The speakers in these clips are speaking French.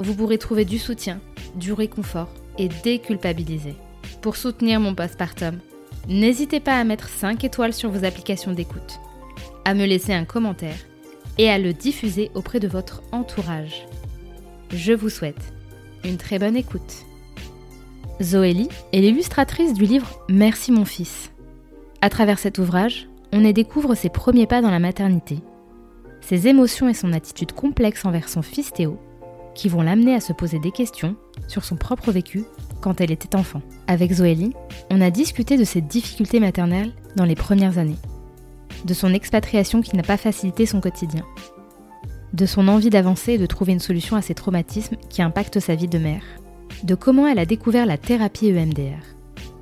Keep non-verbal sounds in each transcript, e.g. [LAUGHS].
vous pourrez trouver du soutien, du réconfort et déculpabiliser. Pour soutenir mon postpartum, n'hésitez pas à mettre 5 étoiles sur vos applications d'écoute, à me laisser un commentaire et à le diffuser auprès de votre entourage. Je vous souhaite une très bonne écoute. Zoélie est l'illustratrice du livre Merci mon fils. À travers cet ouvrage, on y découvre ses premiers pas dans la maternité, ses émotions et son attitude complexe envers son fils Théo, qui vont l'amener à se poser des questions sur son propre vécu quand elle était enfant. Avec Zoélie, on a discuté de ses difficultés maternelles dans les premières années, de son expatriation qui n'a pas facilité son quotidien, de son envie d'avancer et de trouver une solution à ses traumatismes qui impactent sa vie de mère, de comment elle a découvert la thérapie EMDR,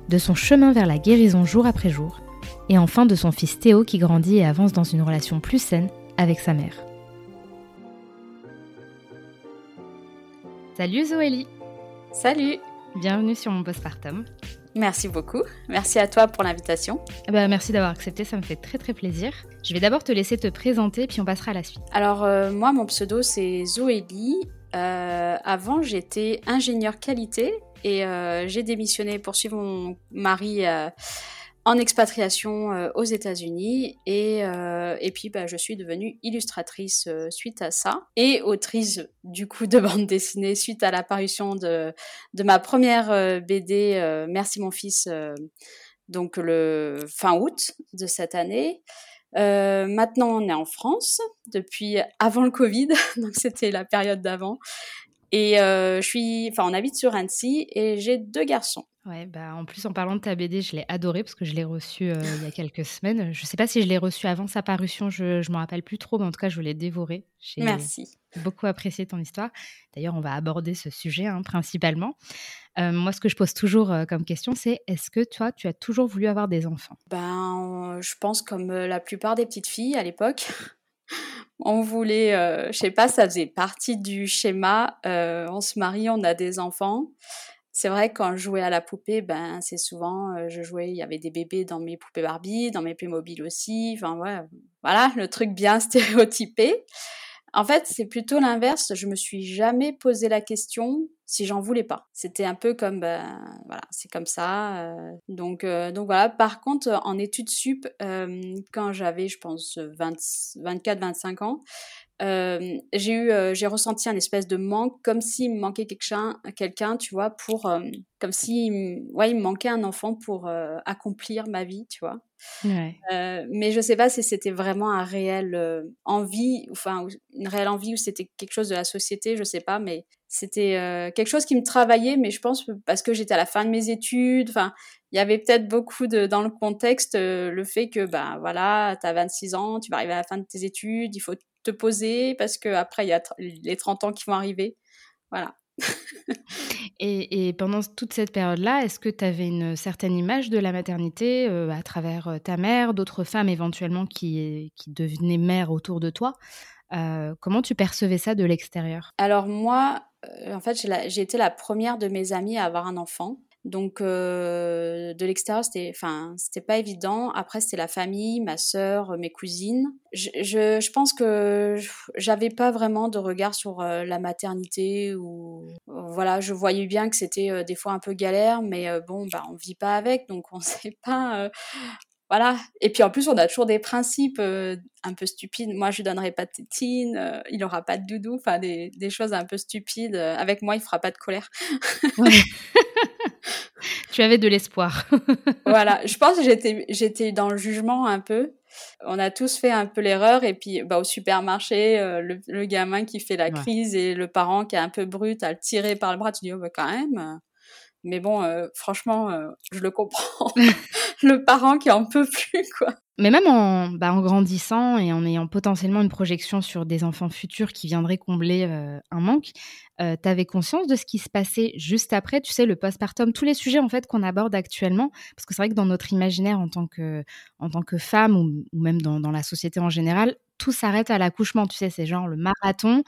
de son chemin vers la guérison jour après jour, et enfin de son fils Théo qui grandit et avance dans une relation plus saine avec sa mère. Salut Zoélie Salut Bienvenue sur mon postpartum. Merci beaucoup. Merci à toi pour l'invitation. Bah, merci d'avoir accepté, ça me fait très très plaisir. Je vais d'abord te laisser te présenter, puis on passera à la suite. Alors, euh, moi, mon pseudo, c'est Zoélie. Euh, avant, j'étais ingénieur qualité et euh, j'ai démissionné pour suivre mon mari en expatriation euh, aux États-Unis et, euh, et puis bah, je suis devenue illustratrice euh, suite à ça et autrice du coup de bande dessinée suite à l'apparition de, de ma première BD Merci mon fils donc le fin août de cette année. maintenant, on est en France depuis avant le Covid, [LAUGHS] donc c'était la période d'avant. Et je suis, enfin, on habite sur Annecy et j'ai deux garçons. Ouais, bah en plus en parlant de ta BD, je l'ai adoré parce que je l'ai reçu euh, il y a quelques semaines. Je ne sais pas si je l'ai reçu avant sa parution, je ne me rappelle plus trop, mais en tout cas, je l'ai dévoré. Merci. beaucoup apprécié ton histoire. D'ailleurs, on va aborder ce sujet hein, principalement. Euh, moi, ce que je pose toujours euh, comme question, c'est est-ce que toi, tu as toujours voulu avoir des enfants? Ben, je pense comme la plupart des petites filles à l'époque. On voulait, je sais pas, ça faisait partie du schéma. on se marie, on a des enfants c'est vrai quand je jouais à la poupée, ben c'est souvent euh, je jouais, il y avait des bébés dans mes poupées Barbie, dans mes Playmobil aussi, enfin ouais, voilà, le truc bien [LAUGHS] stéréotypé. En fait, c'est plutôt l'inverse, je me suis jamais posé la question si j'en voulais pas. C'était un peu comme ben voilà, c'est comme ça. Euh, donc euh, donc voilà, par contre en études sup quand j'avais je pense 24 25 ans, euh, j'ai eu, euh, j'ai ressenti un espèce de manque, comme s'il me manquait quelqu'un, quelqu'un, tu vois, pour, euh, comme si, ouais, il me manquait un enfant pour accomplir ma vie, tu vois. Ouais. mais je sais pas si c'était vraiment un réel envie, enfin une réelle envie ou c'était quelque chose de la société, je sais pas, mais c'était quelque chose qui me travaillait, mais je pense parce que j'étais à la fin de mes études, enfin il y avait peut-être beaucoup de dans le contexte le fait que ben voilà, tu as 26 ans, tu vas arriver à la fin de tes études, il faut te poser parce que après il y a les 30 ans qui vont arriver. Voilà. [LAUGHS] et, pendant toute cette période-là, est-ce que tu avais une certaine image de la maternité euh, à travers euh, ta mère, d'autres femmes éventuellement qui, qui devenaient mères autour de toi euh, Comment tu percevais ça de l'extérieur? Alors moi, en fait, j'ai été la première de mes amies à avoir un enfant. Donc euh, de l'extérieur, c'était, enfin, c'était pas évident. Après, c'était la famille, ma sœur, mes cousines. Je, je, je pense que j'avais pas vraiment de regard sur euh, la maternité ou voilà, je voyais bien que c'était euh, des fois un peu galère, mais bon, bah on vit pas avec, donc on [LAUGHS] sait pas voilà. Et puis en plus, on a toujours des principes un peu stupides. Moi, je lui donnerai pas de tétine, il aura pas de doudou, enfin des, des, choses un peu stupides. Avec moi, il fera pas de colère. [LAUGHS] [LAUGHS] tu avais de l'espoir. [LAUGHS] voilà, je pense que j'étais j'étais dans le jugement un peu. On a tous fait un peu l'erreur et puis bah, au supermarché, le, gamin qui fait la crise et le parent qui est un peu brut à le tirer par le bras, tu dis oh bah quand même. Mais bon, franchement, je le comprends. [LAUGHS] le parent qui en peut plus, quoi. Mais même en, bah, en, grandissant et en ayant potentiellement une projection sur des enfants futurs qui viendraient combler euh, un manque, euh, tu avais conscience de ce qui se passait juste après, tu sais, le postpartum, tous les sujets en fait qu'on aborde actuellement, parce que c'est vrai que dans notre imaginaire en tant que, en tant que femme ou, même dans, la société en général, tout s'arrête à l'accouchement, tu sais, c'est genre le marathon,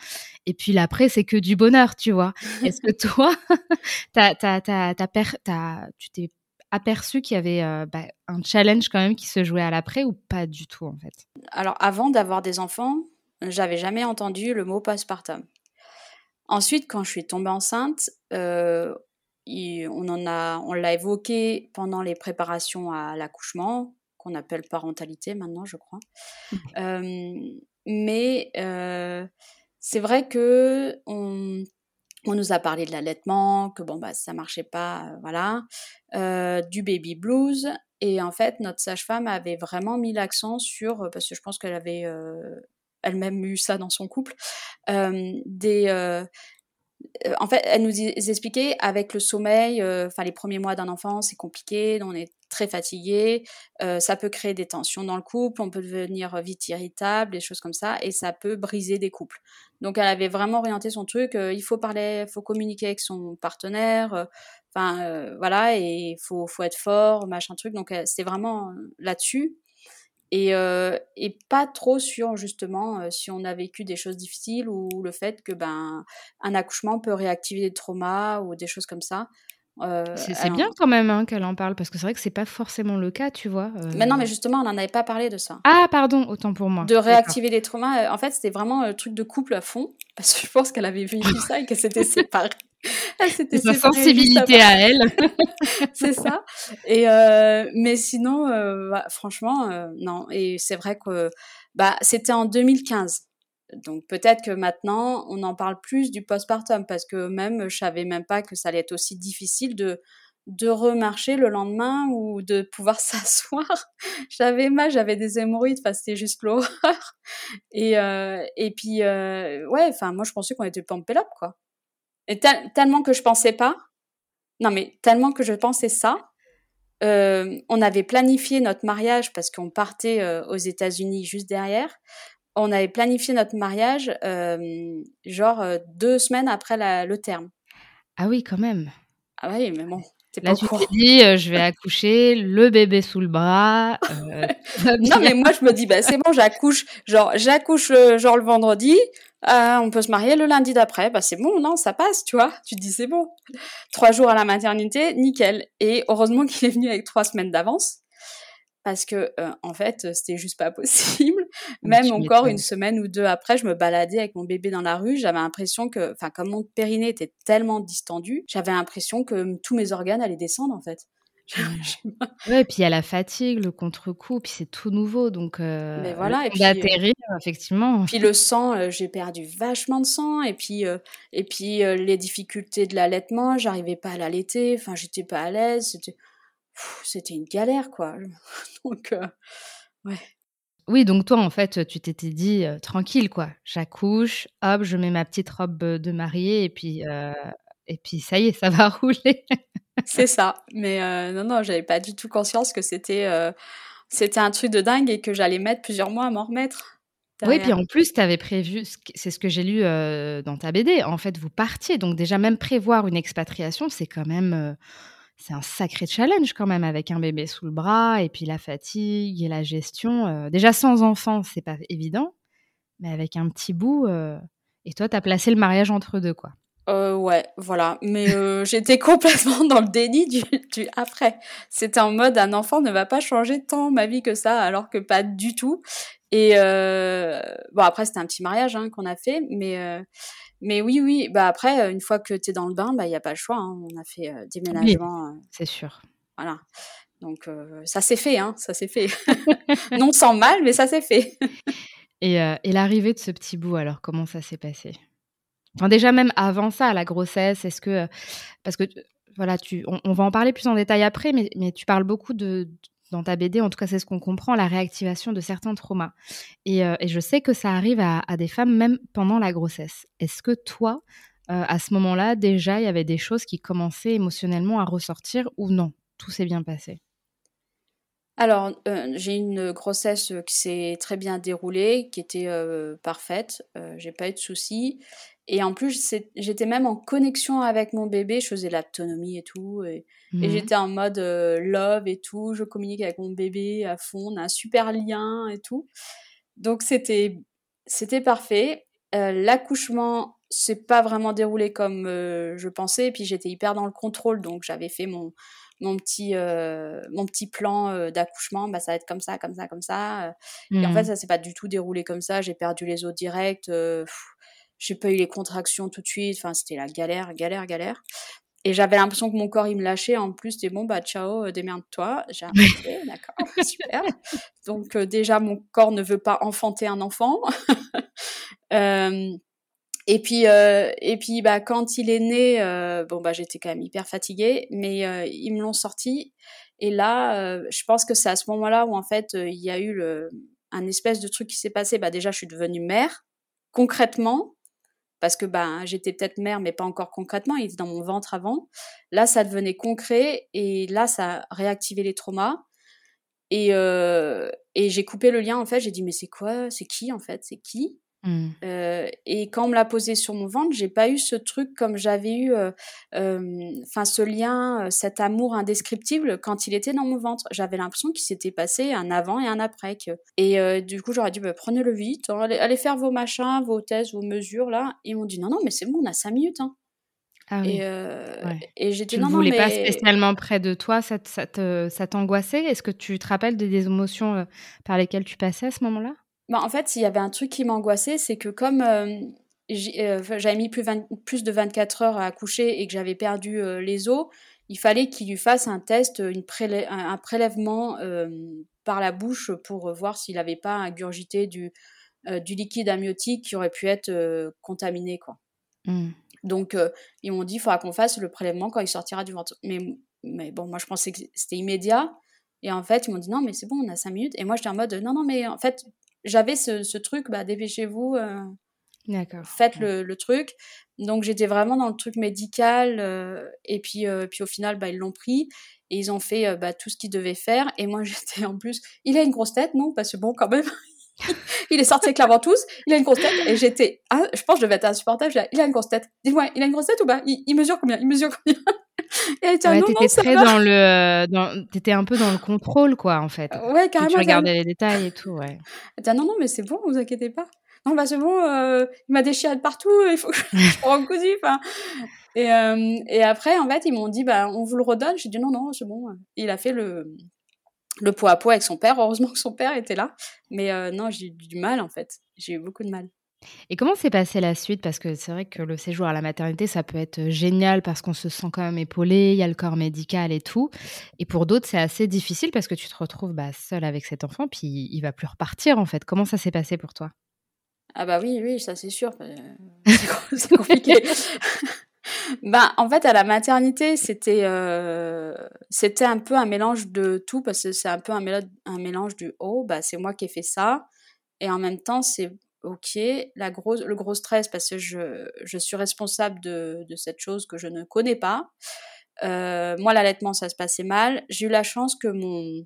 et puis l'après, c'est que du bonheur, tu vois? Est-ce que toi, [LAUGHS] tu t'es aperçu qu'il y avait euh, bah, un challenge quand même qui se jouait à l'après ou pas du tout en fait? Alors avant d'avoir des enfants, j'avais jamais entendu le mot postpartum. Ensuite, quand je suis tombée enceinte, euh, on en a, on l'a évoqué pendant les préparations à l'accouchement, qu'on appelle parentalité maintenant, je crois. [LAUGHS] Euh, mais c'est vrai que on, on nous a parlé de l'allaitement, que bon bah ça marchait pas, euh, voilà, euh, du baby blues. Et en fait, notre sage-femme avait vraiment mis l'accent sur, euh, parce que je pense qu'elle avait elle-même eu ça dans son couple, des euh, en fait, elle nous expliquait avec le sommeil, euh, enfin les premiers mois d'un enfant, c'est compliqué, on est très fatigué, euh, ça peut créer des tensions dans le couple, on peut devenir vite irritable, des choses comme ça, et ça peut briser des couples. Donc elle avait vraiment orienté son truc, il faut parler, faut communiquer avec son partenaire, enfin voilà, et il faut, faut être fort, machin truc. Donc c'est vraiment là-dessus et, euh, et pas trop sur justement euh, si on a vécu des choses difficiles ou le fait que ben un accouchement peut réactiver des traumas ou des choses comme ça. Euh, c'est bien quand même hein, qu'elle en parle parce que c'est vrai que c'est pas forcément le cas, tu vois. Mais non, mais justement, on n'en avait pas parlé de ça. Ah, pardon, autant pour moi. De réactiver des traumas. En fait, c'était vraiment un truc de couple à fond parce que je pense qu'elle avait vu [LAUGHS] ça et qu'elle s'était séparée. C'était sa sensibilité à elle. [LAUGHS] c'est ça. Et euh, mais sinon, euh, bah, franchement, euh, non. Et c'est vrai que bah c'était en 2015. Donc peut-être que maintenant on en parle plus du postpartum parce que même je savais même pas que ça allait être aussi difficile de de remarcher le lendemain ou de pouvoir [LAUGHS] s'asseoir. j'avais mal, j'avais des hémorroïdes, enfin c'était juste l'horreur. Et et puis ouais, enfin moi je pensais qu'on était pampé quoi. Et tellement que je pensais pas. Non, mais tellement que je pensais ça. Euh, on avait planifié notre mariage parce qu'on partait euh, aux États-Unis juste derrière. On avait planifié notre mariage euh, genre deux semaines après le terme. Ah oui, quand même. Ah oui, mais bon. Là, tu t'es dit, je vais accoucher, le bébé sous le bras. [LAUGHS] non, mais moi, je me dis, bah, c'est bon, j'accouche, genre, j'accouche, genre, le vendredi, euh, on peut se marier le lundi d'après, bah c'est bon, non, ça passe, tu vois. Tu te dis c'est bon. Trois jours à la maternité, nickel. Et heureusement qu'il est venu avec trois semaines d'avance, parce que euh, en fait, c'était juste pas possible. Même encore une semaine ou deux après, je me baladais avec mon bébé dans la rue, j'avais l'impression que, enfin, comme mon périnée était tellement distendu, j'avais l'impression que tous mes organes allaient descendre en fait. [LAUGHS] ouais, puis il y a la fatigue, le contre-coup, puis c'est tout nouveau, donc euh, Mais voilà, et puis d'atterrir, effectivement. Puis le sang, euh, j'ai perdu vachement de sang, et puis euh, et puis euh, les difficultés de l'allaitement, j'arrivais pas à l'allaiter, enfin j'étais pas à l'aise, c'était c'était une galère quoi. [LAUGHS] donc ouais. Oui, donc toi, en fait, tu t'étais dit tranquille, quoi. J'accouche, hop, je mets ma petite robe de mariée, et puis, et puis ça y est, ça va [LAUGHS] rouler c'est ça. Mais euh, non, non, j'avais pas du tout conscience que c'était euh, c'était un truc de dingue et que j'allais mettre plusieurs mois à m'en remettre. Oui, puis en plus, tu avais prévu, c'est ce que j'ai lu euh, dans ta BD, en fait, vous partiez. Donc déjà, même prévoir une expatriation, c'est quand même... c'est un sacré challenge quand même avec un bébé sous le bras et puis la fatigue et la gestion. déjà sans enfant, c'est pas évident, mais avec un petit bout. et toi, tu as placé le mariage entre deux, quoi. Euh, ouais, voilà. Mais euh, [LAUGHS] j'étais complètement dans le déni du, du après. C'était en mode un enfant ne va pas changer tant ma vie que ça, alors que pas du tout. Et euh, bon, après c'était un petit mariage hein, qu'on a fait, mais mais oui, oui. Bah après, une fois que t'es dans le bain, bah il y a pas le choix. Hein. On a fait déménagement. c'est sûr. Voilà. Donc ça s'est fait, hein, ça s'est fait. [LAUGHS] non sans mal, mais ça s'est fait. [LAUGHS] et, et l'arrivée de ce petit bout, alors comment ça s'est passé? Enfin, déjà même avant ça, la grossesse, est-ce que parce que voilà, tu, on, va en parler plus en détail après, mais, tu parles beaucoup de, dans ta BD, en tout cas c'est ce qu'on comprend, la réactivation de certains traumas. Et, et, je sais que ça arrive à, à, des femmes même pendant la grossesse. Est-ce que toi, à ce moment-là, déjà, il y avait des choses qui commençaient émotionnellement à ressortir ou non? Tout s'est bien passé? Alors, euh, j'ai une grossesse qui s'est très bien déroulée, qui était euh, parfaite. Euh, j'ai pas eu de soucis. Et en plus, j'étais même en connexion avec mon bébé. Je faisais l'autonomie et tout. Et, mmh j'étais en mode love et tout. Je communique avec mon bébé à fond. On a un super lien et tout. Donc, c'était, c'était parfait. L'accouchement s'est pas vraiment déroulé comme je pensais. Et puis, j'étais hyper dans le contrôle. Donc, j'avais fait mon, mon petit euh, mon petit plan euh, d'accouchement bah ça va être comme ça comme ça comme ça. Euh. et en fait mmh. ça s'est pas du tout déroulé comme ça. J'ai perdu les os directs j'ai pas eu les contractions tout de suite. Enfin c'était la galère galère galère. Et j'avais l'impression que mon corps il me lâchait. En plus c'était bon bah ciao démerde-toi. J'ai [LAUGHS] ok d'accord [LAUGHS] super. Donc déjà mon corps ne veut pas enfanter un enfant [LAUGHS] et puis, euh, et puis bah, quand il est né, euh, bon, bah, j'étais quand même hyper fatiguée, mais euh, ils me l'ont sorti. Et là, je pense que c'est à ce moment-là où, en fait, il y a eu un espèce de truc qui s'est passé. Bah, déjà, je suis devenue mère, concrètement, parce que bah, j'étais peut-être mère, mais pas encore concrètement. Il était dans mon ventre avant. Là, ça devenait concret, et là, ça a réactivé les traumas. Et, et j'ai coupé le lien, en fait. J'ai dit, mais c'est quoi? C'est qui, en fait? C'est qui? Mmh. Euh, et quand on me l'a posé sur mon ventre, j'ai pas eu ce truc comme j'avais eu, euh, enfin ce lien, cet amour indescriptible quand il était dans mon ventre. J'avais l'impression qu'il s'était passé un avant et un après. Que... Et du coup, j'aurais dit bah, prenez-le vite, hein, allez, faire vos machins, vos tests, vos mesures là. Et ils m'ont dit non non mais c'est bon, on a cinq minutes. Hein. Ah oui. Et, j'étais non, ne voulais pas spécialement près de toi, ça, ça t'angoissait? Est-ce que tu te rappelles des émotions par lesquelles tu passais à ce moment-là? Bah, en fait, s'il y avait un truc qui m'angoissait, c'est que comme euh, euh, j'avais mis plus, plus, de 24 heures à accoucher et que j'avais perdu euh, les os, il fallait qu'il lui fasse un test, une un, prélèvement par la bouche pour voir s'il n'avait pas ingurgité du, du liquide amniotique qui aurait pu être contaminé. Quoi. Mmh. Donc, ils m'ont dit il faudra qu'on fasse le prélèvement quand il sortira du ventre. Mais, mais bon, moi, je pensais que c'était immédiat. Et en fait, ils m'ont dit non, mais c'est bon, on a 5 minutes. Et moi, j'étais en mode non, non, mais en fait, j'avais ce, truc, bah, dépêchez-vous, euh, faites le, truc. Donc j'étais vraiment dans le truc médical, euh, et puis, euh, puis au final, bah, ils l'ont pris, et ils ont fait bah, tout ce qu'ils devaient faire, et moi [LAUGHS] j'étais en plus, il a une grosse tête, non? Parce que bon, quand même, [LAUGHS] il est sorti avec la ventouse, il a une grosse tête, et j'étais, ah, je pense que je devais être insupportable, il a une grosse tête, dis-moi, il a une grosse tête ou pas? Il, mesure combien? Il mesure combien? [LAUGHS] Et t'étais très dans le, dans, t'étais un peu dans le contrôle, quoi, en fait. Ouais, carrément. tu regardais les détails et tout, ouais. Elle non, non, mais c'est bon, vous inquiétez pas. Non, bah c'est bon, euh, il m'a déchiré de partout, [LAUGHS] il faut que je me cousu, enfin. Et, euh, et après, en fait, ils m'ont dit, bah, on vous le redonne. J'ai dit, non, non, c'est bon. Il a fait le, le poids à poids avec son père. Heureusement que son père était là. Mais euh, non, j'ai eu du mal, en fait. J'ai eu beaucoup de mal. Et comment s'est passée la suite? Parce que c'est vrai que le séjour à la maternité, ça peut être génial parce qu'on se sent quand même épaulé, il y a le corps médical et tout. Et pour d'autres, c'est assez difficile parce que tu te retrouves bah, seule avec cet enfant, puis il va plus repartir en fait. Comment ça s'est passé pour toi? Ah bah oui, oui, ça c'est sûr. Euh, [LAUGHS] c'est compliqué. [LAUGHS] bah, en fait, à la maternité, c'était euh, c'était un peu un mélange de tout parce que c'est un peu un, un mélange du oh, bah c'est moi qui ai fait ça, et en même temps c'est ok, la grosse, le gros stress parce que je, je suis responsable de, de, cette chose que je ne connais pas. Euh, moi, l'allaitement, ça se passait mal. J'ai eu la chance que mon,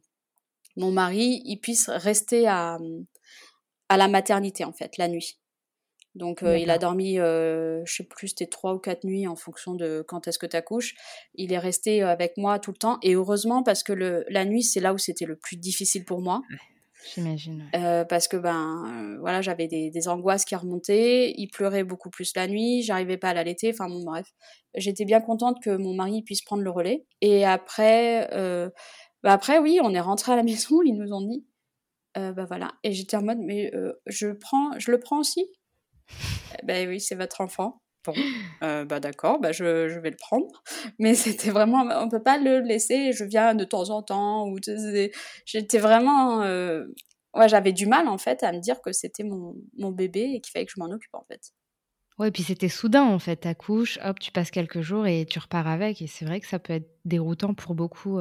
mon mari, il puisse rester à, à la maternité, en fait, la nuit. Donc, euh, il a dormi, euh, je sais plus, c'était trois ou quatre nuits en fonction de quand est-ce que tu accouches. Il est resté avec moi tout le temps. Et heureusement, parce que le, la nuit, c'est là où c'était le plus difficile pour moi. J'imagine. Euh, parce que ben euh, voilà, j'avais des, des, angoisses qui remontaient. Il pleurait beaucoup plus la nuit. J'arrivais pas à l'allaiter. Enfin bon, bref, j'étais bien contente que mon mari puisse prendre le relais. Et après, euh, bah, après oui, on est rentré à la [LAUGHS] maison. Ils nous ont dit, bah voilà. Et j'étais en mode, mais je prends, je le prends aussi? Ben oui, c'est votre enfant. Bon, [GASPS] bah d'accord, bah je, je, vais le prendre. Mais c'était vraiment, on peut pas le laisser. Je viens de temps en temps. Ou j'étais vraiment, ouais, j'avais du mal en fait à me dire que c'était mon, mon bébé et qu'il fallait que je m'en occupe en fait. Ouais, puis c'était soudain en fait. Ta couche, hop, tu passes quelques jours et tu repars avec. Et c'est vrai que ça peut être déroutant pour beaucoup,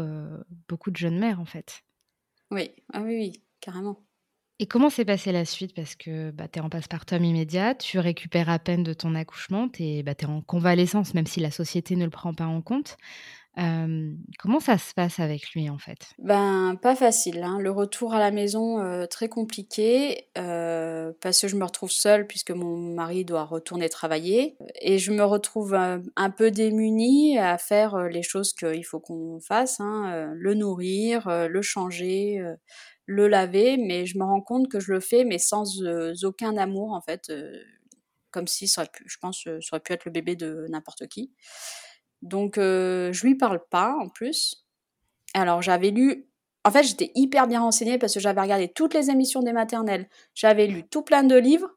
beaucoup de jeunes mères en fait. Oui, ah oui, oui, carrément. Et comment s'est passée la suite? Parce que bah, tu es en postpartum immédiat, tu récupères à peine de ton accouchement, tu es, bah, en convalescence, même si la société ne le prend pas en compte. comment ça se passe avec lui en fait? Ben pas facile. Hein. Le retour à la maison très compliqué parce que je me retrouve seule puisque mon mari doit retourner travailler et je me retrouve un, peu démunie à faire les choses qu'il faut qu'on fasse, hein, le nourrir, le changer le laver, mais je me rends compte que je le fais, mais sans euh, aucun amour, en fait, euh, comme si ça aurait pu, je pense, euh, ça aurait pu être le bébé de n'importe qui. Donc, je lui parle pas, en plus. Alors, j'avais lu, en fait, j'étais hyper bien renseignée parce que j'avais regardé toutes les émissions des maternelles, j'avais lu tout plein de livres,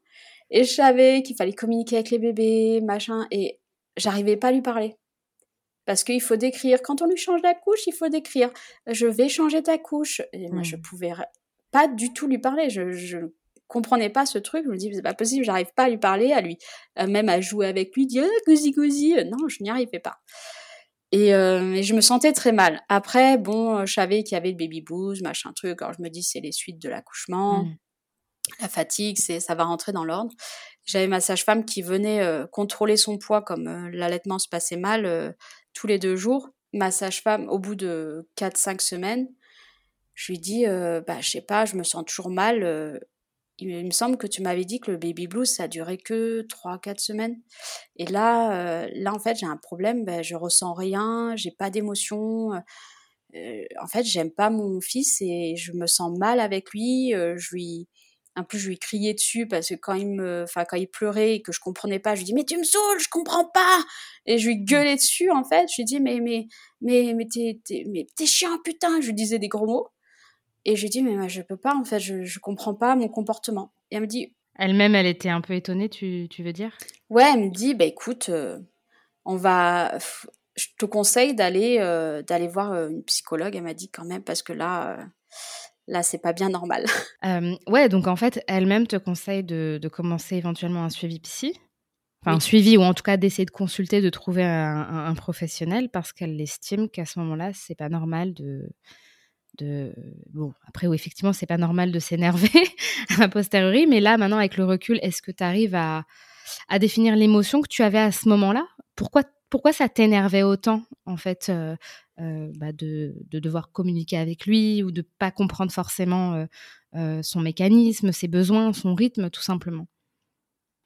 et je savais qu'il fallait communiquer avec les bébés, machin, et j'arrivais pas à lui parler. Parce qu'il faut décrire. Quand on lui change la couche, il faut décrire. Je vais changer ta couche. Et moi, je mmh. pouvais pas du tout lui parler. Je, je comprenais pas ce truc. Je me dis, c'est pas possible, j'arrive pas à lui parler, à lui, même à jouer avec lui, dire, ah, gousi gousi. Non, je n'y arrivais pas. Euh, et, je me sentais très mal. Après, bon, je savais qu'il y avait le baby blues, machin truc. Alors je me dis, c'est les suites de l'accouchement. Mmh. La fatigue, c'est ça va rentrer dans l'ordre. J'avais ma sage-femme qui venait euh, contrôler son poids comme euh, l'allaitement se passait mal tous les deux jours. Ma sage-femme, au bout de 4-5 semaines, je lui dis, euh, bah, je sais pas, je me sens toujours mal. Euh, il, me semble que tu m'avais dit que le baby blues, ça durait que 3-4 semaines. Et là, euh, là, en fait, j'ai un problème, ben, je ressens rien, j'ai pas d'émotion. en fait, j'aime pas mon fils et je me sens mal avec lui. je lui, un peu je lui criais dessus parce que quand il me enfin quand il pleurait et que je comprenais pas je lui dis mais tu me saoules je comprends pas. Et je lui gueulais dessus en fait. Je lui dis mais mais mais mais t'es mais t'es chiant putain. Je lui disais des gros mots. Et je lui dis mais moi, je peux pas en fait. Je je comprends pas mon comportement. Et elle me dit elle-même elle était un peu étonnée tu tu veux dire? Ouais elle me dit bah écoute euh, on va je te conseille d'aller euh, d'aller voir euh, une psychologue. Elle m'a dit quand même parce que là là, c'est pas bien normal. [LAUGHS] Euh, ouais, donc en fait, elle-même te conseille de, commencer éventuellement un suivi psy. Enfin, un suivi, ou en tout cas d'essayer de consulter, de trouver un, professionnel, parce qu'elle estime qu'à ce moment-là, c'est pas normal de. De... Bon, après, oui, effectivement, c'est pas normal de s'énerver [LAUGHS] a posteriori, mais là, maintenant, avec le recul, est-ce que tu arrives à, à définir l'émotion que tu avais à ce moment-là? Pourquoi pourquoi ça t'énervait autant, en fait, euh, euh, bah, de, devoir communiquer avec lui ou de pas comprendre forcément euh, son mécanisme, ses besoins, son rythme, tout simplement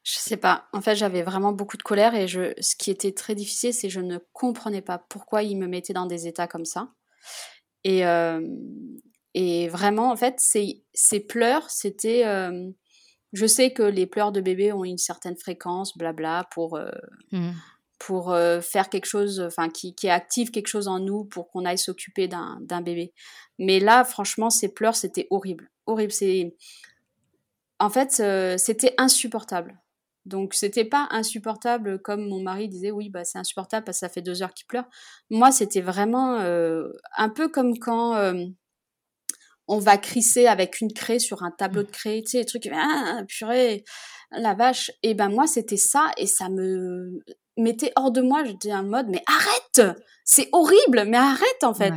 Je sais pas. En fait, j'avais vraiment beaucoup de colère et je, ce qui était très difficile, c'est que je ne comprenais pas pourquoi il me mettait dans des états comme ça. Et, et vraiment, en fait, ces, ces pleurs, c'était. je sais que les pleurs de bébé ont une certaine fréquence, blabla, pour. Mmh pour euh, faire quelque chose, enfin qui, qui, active quelque chose en nous pour qu'on aille s'occuper d'un bébé. Mais là, franchement, ces pleurs, c'était horrible, horrible. En fait, euh, c'était insupportable. Donc c'était pas insupportable comme mon mari disait oui bah c'est insupportable parce que ça fait deux heures qu'il pleure. Moi c'était vraiment euh, un peu comme quand on va crisser avec une craie sur un tableau de craie, tu sais les trucs ah, purée la vache. Et ben moi c'était ça et ça me mettait hors de moi. J'étais en mode, mais arrête C'est horrible, mais arrête en fait.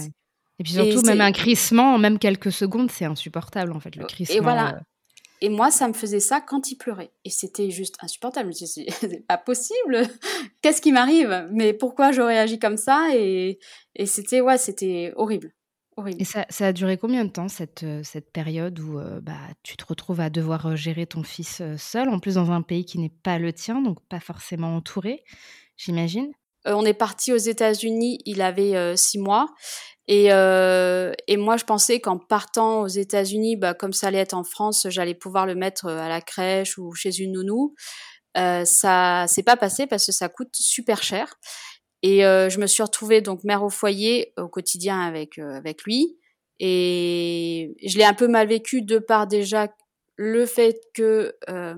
Et puis surtout, même un crissement, même quelques secondes, c'est insupportable en fait, le crissement. Et voilà. Euh. Et moi, ça me faisait ça quand il pleurait. Et c'était juste insupportable. Je me suis dit, [LAUGHS] c'est pas possible. Qu'est-ce qui m'arrive? Mais pourquoi j'aurais agi comme ça? Et, et c'était, ouais, c'était horrible. Et ça, ça, a duré combien de temps, cette, euh, cette période où euh, bah, tu te retrouves à devoir euh, gérer ton fils seul, en plus dans un pays qui n'est pas le tien, donc pas forcément entouré, j'imagine? On est parti aux États-Unis, il avait six mois. Et, et, moi, je pensais qu'en partant aux États-Unis, bah, comme ça allait être en France, j'allais pouvoir le mettre à la crèche ou chez une nounou. ça s'est pas passé parce que ça coûte super cher. Et euh, je me suis retrouvée donc mère au foyer au quotidien avec euh, avec lui. Et je l'ai un peu mal vécu de par déjà le fait que, euh,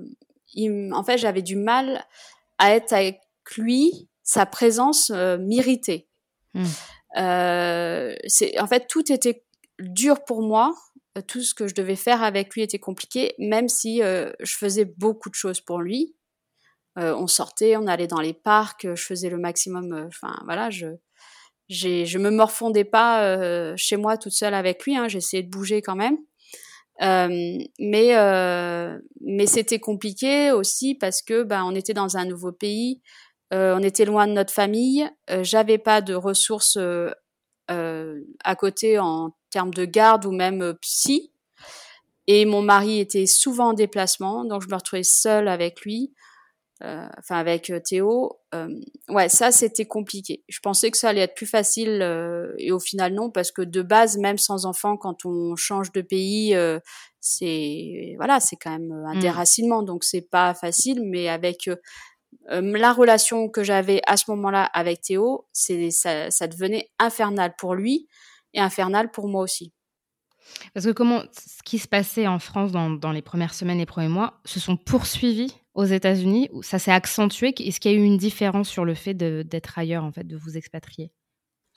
il, en fait, j'avais du mal à être avec lui, sa présence m'irritait. Mmh. c'est en fait tout était dur pour moi. Tout ce que je devais faire avec lui était compliqué, même si je faisais beaucoup de choses pour lui. On sortait, on allait dans les parcs, je faisais le maximum. Enfin voilà, je je me morfondais pas chez moi toute seule avec lui. Hein, J'essayais de bouger quand même. Euh, mais euh, mais c'était compliqué aussi parce que ben on était dans un nouveau pays, euh, on était loin de notre famille, euh, j'avais pas de ressources euh, à côté en termes de garde ou même psy, et mon mari était souvent en déplacement, donc je me retrouvais seule avec lui. Euh, enfin avec euh, Théo, euh, ouais, ça c'était compliqué. Je pensais que ça allait être plus facile et au final non, parce que de base, même sans enfant, quand on change de pays, c'est voilà, c'est quand même un mmh. déracinement, donc c'est pas facile. Mais avec la relation que j'avais à ce moment-là avec Théo, c'est ça, ça devenait infernal pour lui et infernal pour moi aussi. Parce que comment ce qui se passait en France dans, dans les premières semaines et premiers mois se sont poursuivis aux États-Unis Ça s'est accentué Est-ce qu'il y a eu une différence sur le fait d'être ailleurs, en fait, de vous expatrier?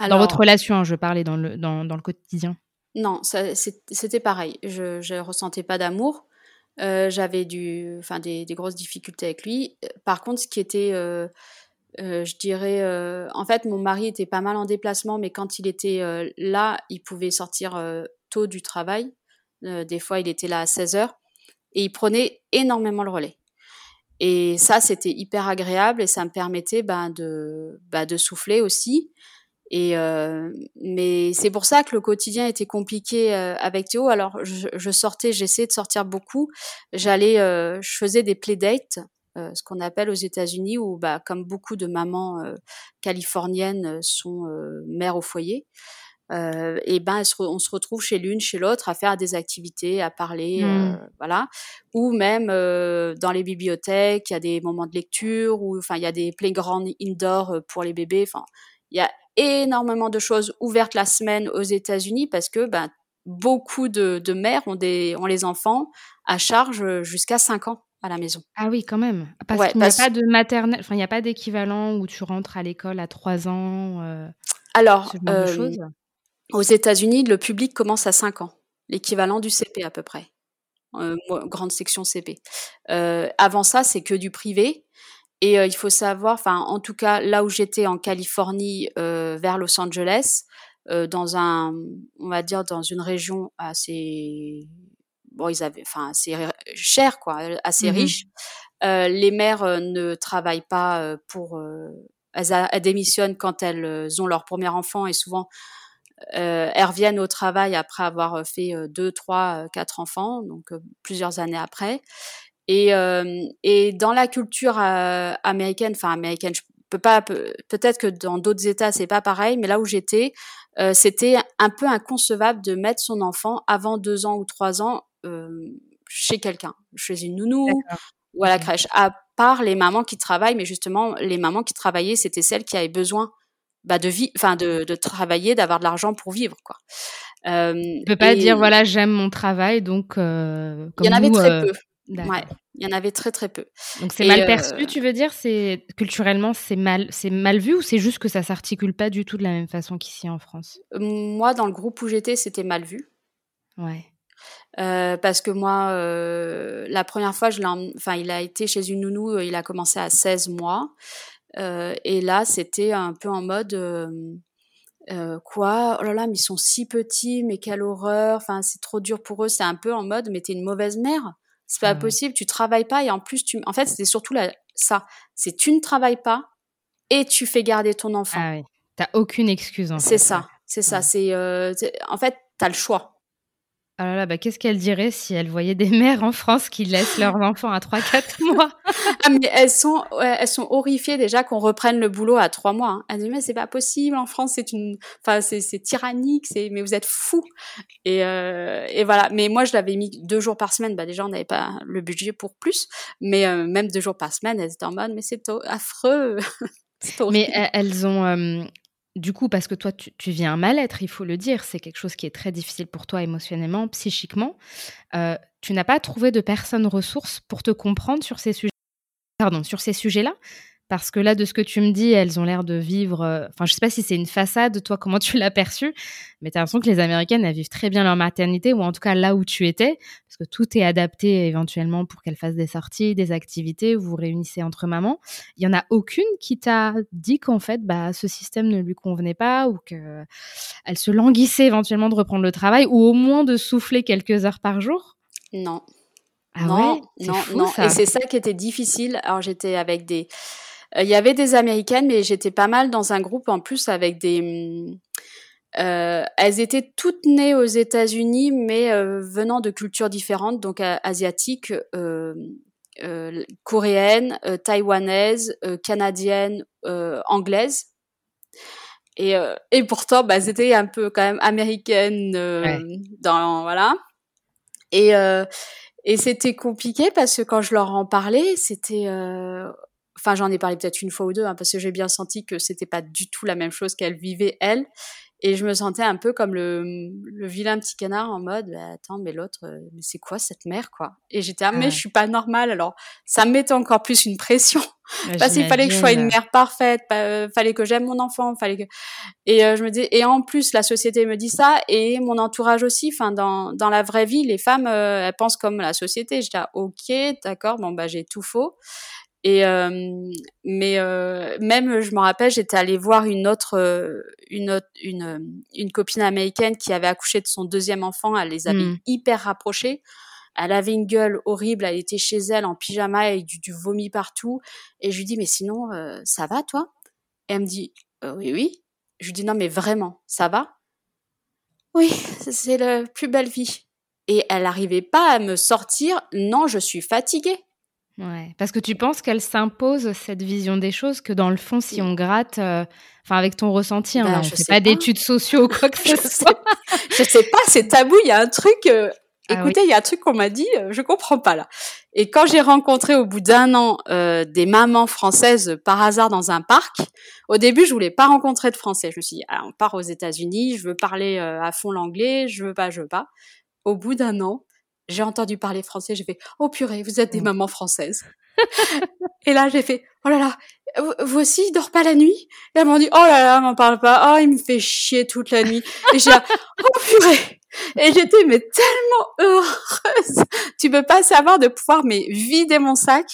Dans votre relation, hein, je parlais dans le, dans, dans le quotidien. Non, c'était pareil. Je ne ressentais pas d'amour. Euh, J'avais des, des grosses difficultés avec lui. Par contre, ce qui était, euh, euh, je dirais, euh, en fait, mon mari était pas mal en déplacement, mais quand il était là, il pouvait sortir tôt du travail. des fois, il était là à 16 heures et il prenait énormément le relais. Et ça, c'était hyper agréable et ça me permettait ben, de, ben, de souffler aussi. Et euh, mais c'est pour ça que le quotidien était compliqué euh, avec Théo. Alors je, je sortais, j'essayais de sortir beaucoup. J'allais, euh, je faisais des playdates, euh, ce qu'on appelle aux États-Unis, où bah, comme beaucoup de mamans euh, californiennes sont mères au foyer, euh, et ben on se retrouve chez l'une, chez l'autre à faire des activités, à parler, euh, mmh. voilà. Ou même euh, dans les bibliothèques, il y a des moments de lecture, ou enfin il y a des playgrounds indoor euh, pour les bébés. Enfin, il y a énormément de choses ouvertes la semaine aux États-Unis parce que ben beaucoup de, de mères ont des ont les enfants à charge jusqu'à 5 ans à la maison. Ah oui, quand même. Parce qu'il n'y a pas de maternelle, enfin, il n'y a pas d'équivalent où tu rentres à l'école à 3 ans. Euh, Alors, euh, aux États-Unis, le public commence à 5 ans, l'équivalent du CP à peu près, euh, grande section CP. Euh, avant ça, c'est que du privé. Et euh, il faut savoir, enfin, en tout cas, là où j'étais en Californie, vers Los Angeles, dans un, on va dire, dans une région assez, bon, ils avaient, enfin, assez cher, quoi, assez mmh riche. les mères ne travaillent pas pour, elles, elles, démissionnent quand elles ont leur premier enfant et souvent euh, elles reviennent au travail après avoir euh, fait euh, deux, trois, quatre enfants, donc plusieurs années après. Et, et dans la culture américaine, enfin américaine, je peux pas, peut-être que dans d'autres États c'est pas pareil, mais là où j'étais, c'était un peu inconcevable de mettre son enfant avant deux ans ou trois ans chez quelqu'un, chez une nounou ou à la crèche. À part les mamans qui travaillent, mais justement les mamans qui travaillaient, c'était celles qui avaient besoin bah, de vie, enfin de, de, travailler, d'avoir de l'argent pour vivre, quoi. Euh, ne peux pas dire voilà j'aime mon travail donc. Euh, il y en avait très euh, peu. Ouais, il y en avait très très peu. Donc c'est mal perçu, euh, tu veux dire? C'est culturellement c'est mal c'est mal vu ou c'est juste que ça s'articule pas du tout de la même façon qu'ici en France? Moi, dans le groupe où j'étais, c'était mal vu. Ouais. Euh, parce que moi, euh, la première fois, je enfin, il a été chez une nounou, il a commencé à 16 mois. Euh, et là, c'était un peu en mode euh, euh, quoi? Oh là là, mais ils sont si petits, mais quelle horreur Enfin, c'est trop dur pour eux. C'est un peu en mode, mais t'es une mauvaise mère. C'est pas possible. Tu travailles pas et en plus, tu. En fait, c'était surtout la... ça. C'est tu ne travailles pas et tu fais garder ton enfant. Ah oui. T'as aucune excuse. C'est ça. C'est ça. C'est en fait, t'as le choix. Ah là là, bah, qu'est-ce qu'elle dirait si elle voyait des [LAUGHS] mères en France qui laissent leurs enfants à 3-4 [LAUGHS] mois? Ah, mais elles sont, elles sont horrifiées déjà qu'on reprenne le boulot à 3 mois. Hein. Elles disent mais c'est pas possible en France, c'est une, enfin c'est, c'est tyrannique, c'est mais vous êtes fous. Et, euh, et voilà. Mais moi je l'avais mis deux jours par semaine. Bah déjà on n'avait pas le budget pour plus, mais euh, même deux jours par semaine, elles étaient en mode mais c'est affreux. [LAUGHS] mais elles ont, euh, du coup, parce que toi, tu, tu vis mal-être, il faut le dire, c'est quelque chose qui est très difficile pour toi émotionnellement, psychiquement. Euh, tu n'as pas trouvé de personnes ressources pour te comprendre sur ces sujets. Pardon, sur ces sujets-là. Parce que là, de ce que tu me dis, elles ont l'air de vivre. euh, Enfin, je sais pas si c'est une façade, toi, comment tu l'as perçu, mais tu as l'impression que les Américaines, elles vivent très bien leur maternité, ou en tout cas là où tu étais, parce que tout est adapté éventuellement pour qu'elles fassent des sorties, des activités, vous vous réunissez entre mamans. Il y en a aucune qui t'a dit qu'en fait, bah, ce système ne lui convenait pas, ou que elle se languissait éventuellement de reprendre le travail, ou au moins de souffler quelques heures par jour? Non. Ah non, ouais, non, fou, non. ça. Et c'est ça qui était difficile. Alors j'étais avec des, il y avait des américaines, mais j'étais pas mal dans un groupe en plus avec des, hum, euh, elles étaient toutes nées aux États-Unis, mais euh, venant de cultures différentes, donc euh, asiatiques, euh, euh, coréennes, euh, taïwanaises, euh, canadiennes, euh, anglaises. Et, euh, et pourtant, bah, c'était un peu quand même américaine euh, Ouais. dans voilà. Et euh, et c'était compliqué parce que quand je leur en parlais, c'était euh, enfin j'en ai parlé peut-être une fois ou deux hein, parce que j'ai bien senti que c'était pas du tout la même chose qu'elles vivaient elles et je me sentais un peu comme le, le vilain petit canard en mode bah, attends mais l'autre euh, mais c'est quoi cette mère quoi? Et j'étais ah, mais Ouais. je suis pas normale alors ça me mettait encore plus une pression [LAUGHS] Ouais, parce qu'il fallait que je sois une mère parfaite, pa- euh, fallait que j'aime mon enfant, fallait que et euh, je me dis et en plus la société me dit ça et mon entourage aussi. Enfin dans dans la vraie vie, les femmes euh, elles pensent comme la société. Je dis ah, ok d'accord bon bah j'ai tout faux. Et euh, mais euh, même je me rappelle j'étais allée voir une autre euh, une autre une une copine américaine qui avait accouché de son deuxième enfant. Elle les avait Mm. hyper rapprochées. Elle avait une gueule horrible. Elle était chez elle en pyjama avec du, du vomi partout. Et je lui dis, mais sinon, euh, ça va, toi? Et elle me dit, Euh, oui, oui. Je lui dis, non, mais vraiment, ça va? Oui, c'est la plus belle vie. Et elle n'arrivait pas à me sortir, non, je suis fatiguée. Ouais, parce que tu penses qu'elle s'impose cette vision des choses que dans le fond, si on gratte, euh, enfin avec ton ressenti, hein, Bah, là, on je fait sais pas pas. d'études sociaux ou quoi que [LAUGHS] Je ce sais, soit. je sais pas, c'est tabou, il y a un truc... euh, Ah. Écoutez, il y a un truc qu'on m'a dit, euh, je comprends pas là. Et quand j'ai rencontré au bout d'un an euh, des mamans françaises par hasard dans un parc, au début je voulais pas rencontrer de Français. Je me suis dit, ah, on part aux États-Unis, je veux parler euh, à fond l'anglais, je veux pas, je veux pas. Au bout d'un an, j'ai entendu parler français, j'ai fait, oh purée, vous êtes des Mm. mamans françaises. [LAUGHS] Et là j'ai fait, oh là là, vous, aussi, il dort pas la nuit? Et elles m'ont dit, oh là là, m'en parle pas, oh il me fait chier toute la nuit. Et j'ai, oh purée et j'étais mais tellement heureuse. Tu peux pas savoir de pouvoir mais vider mon sac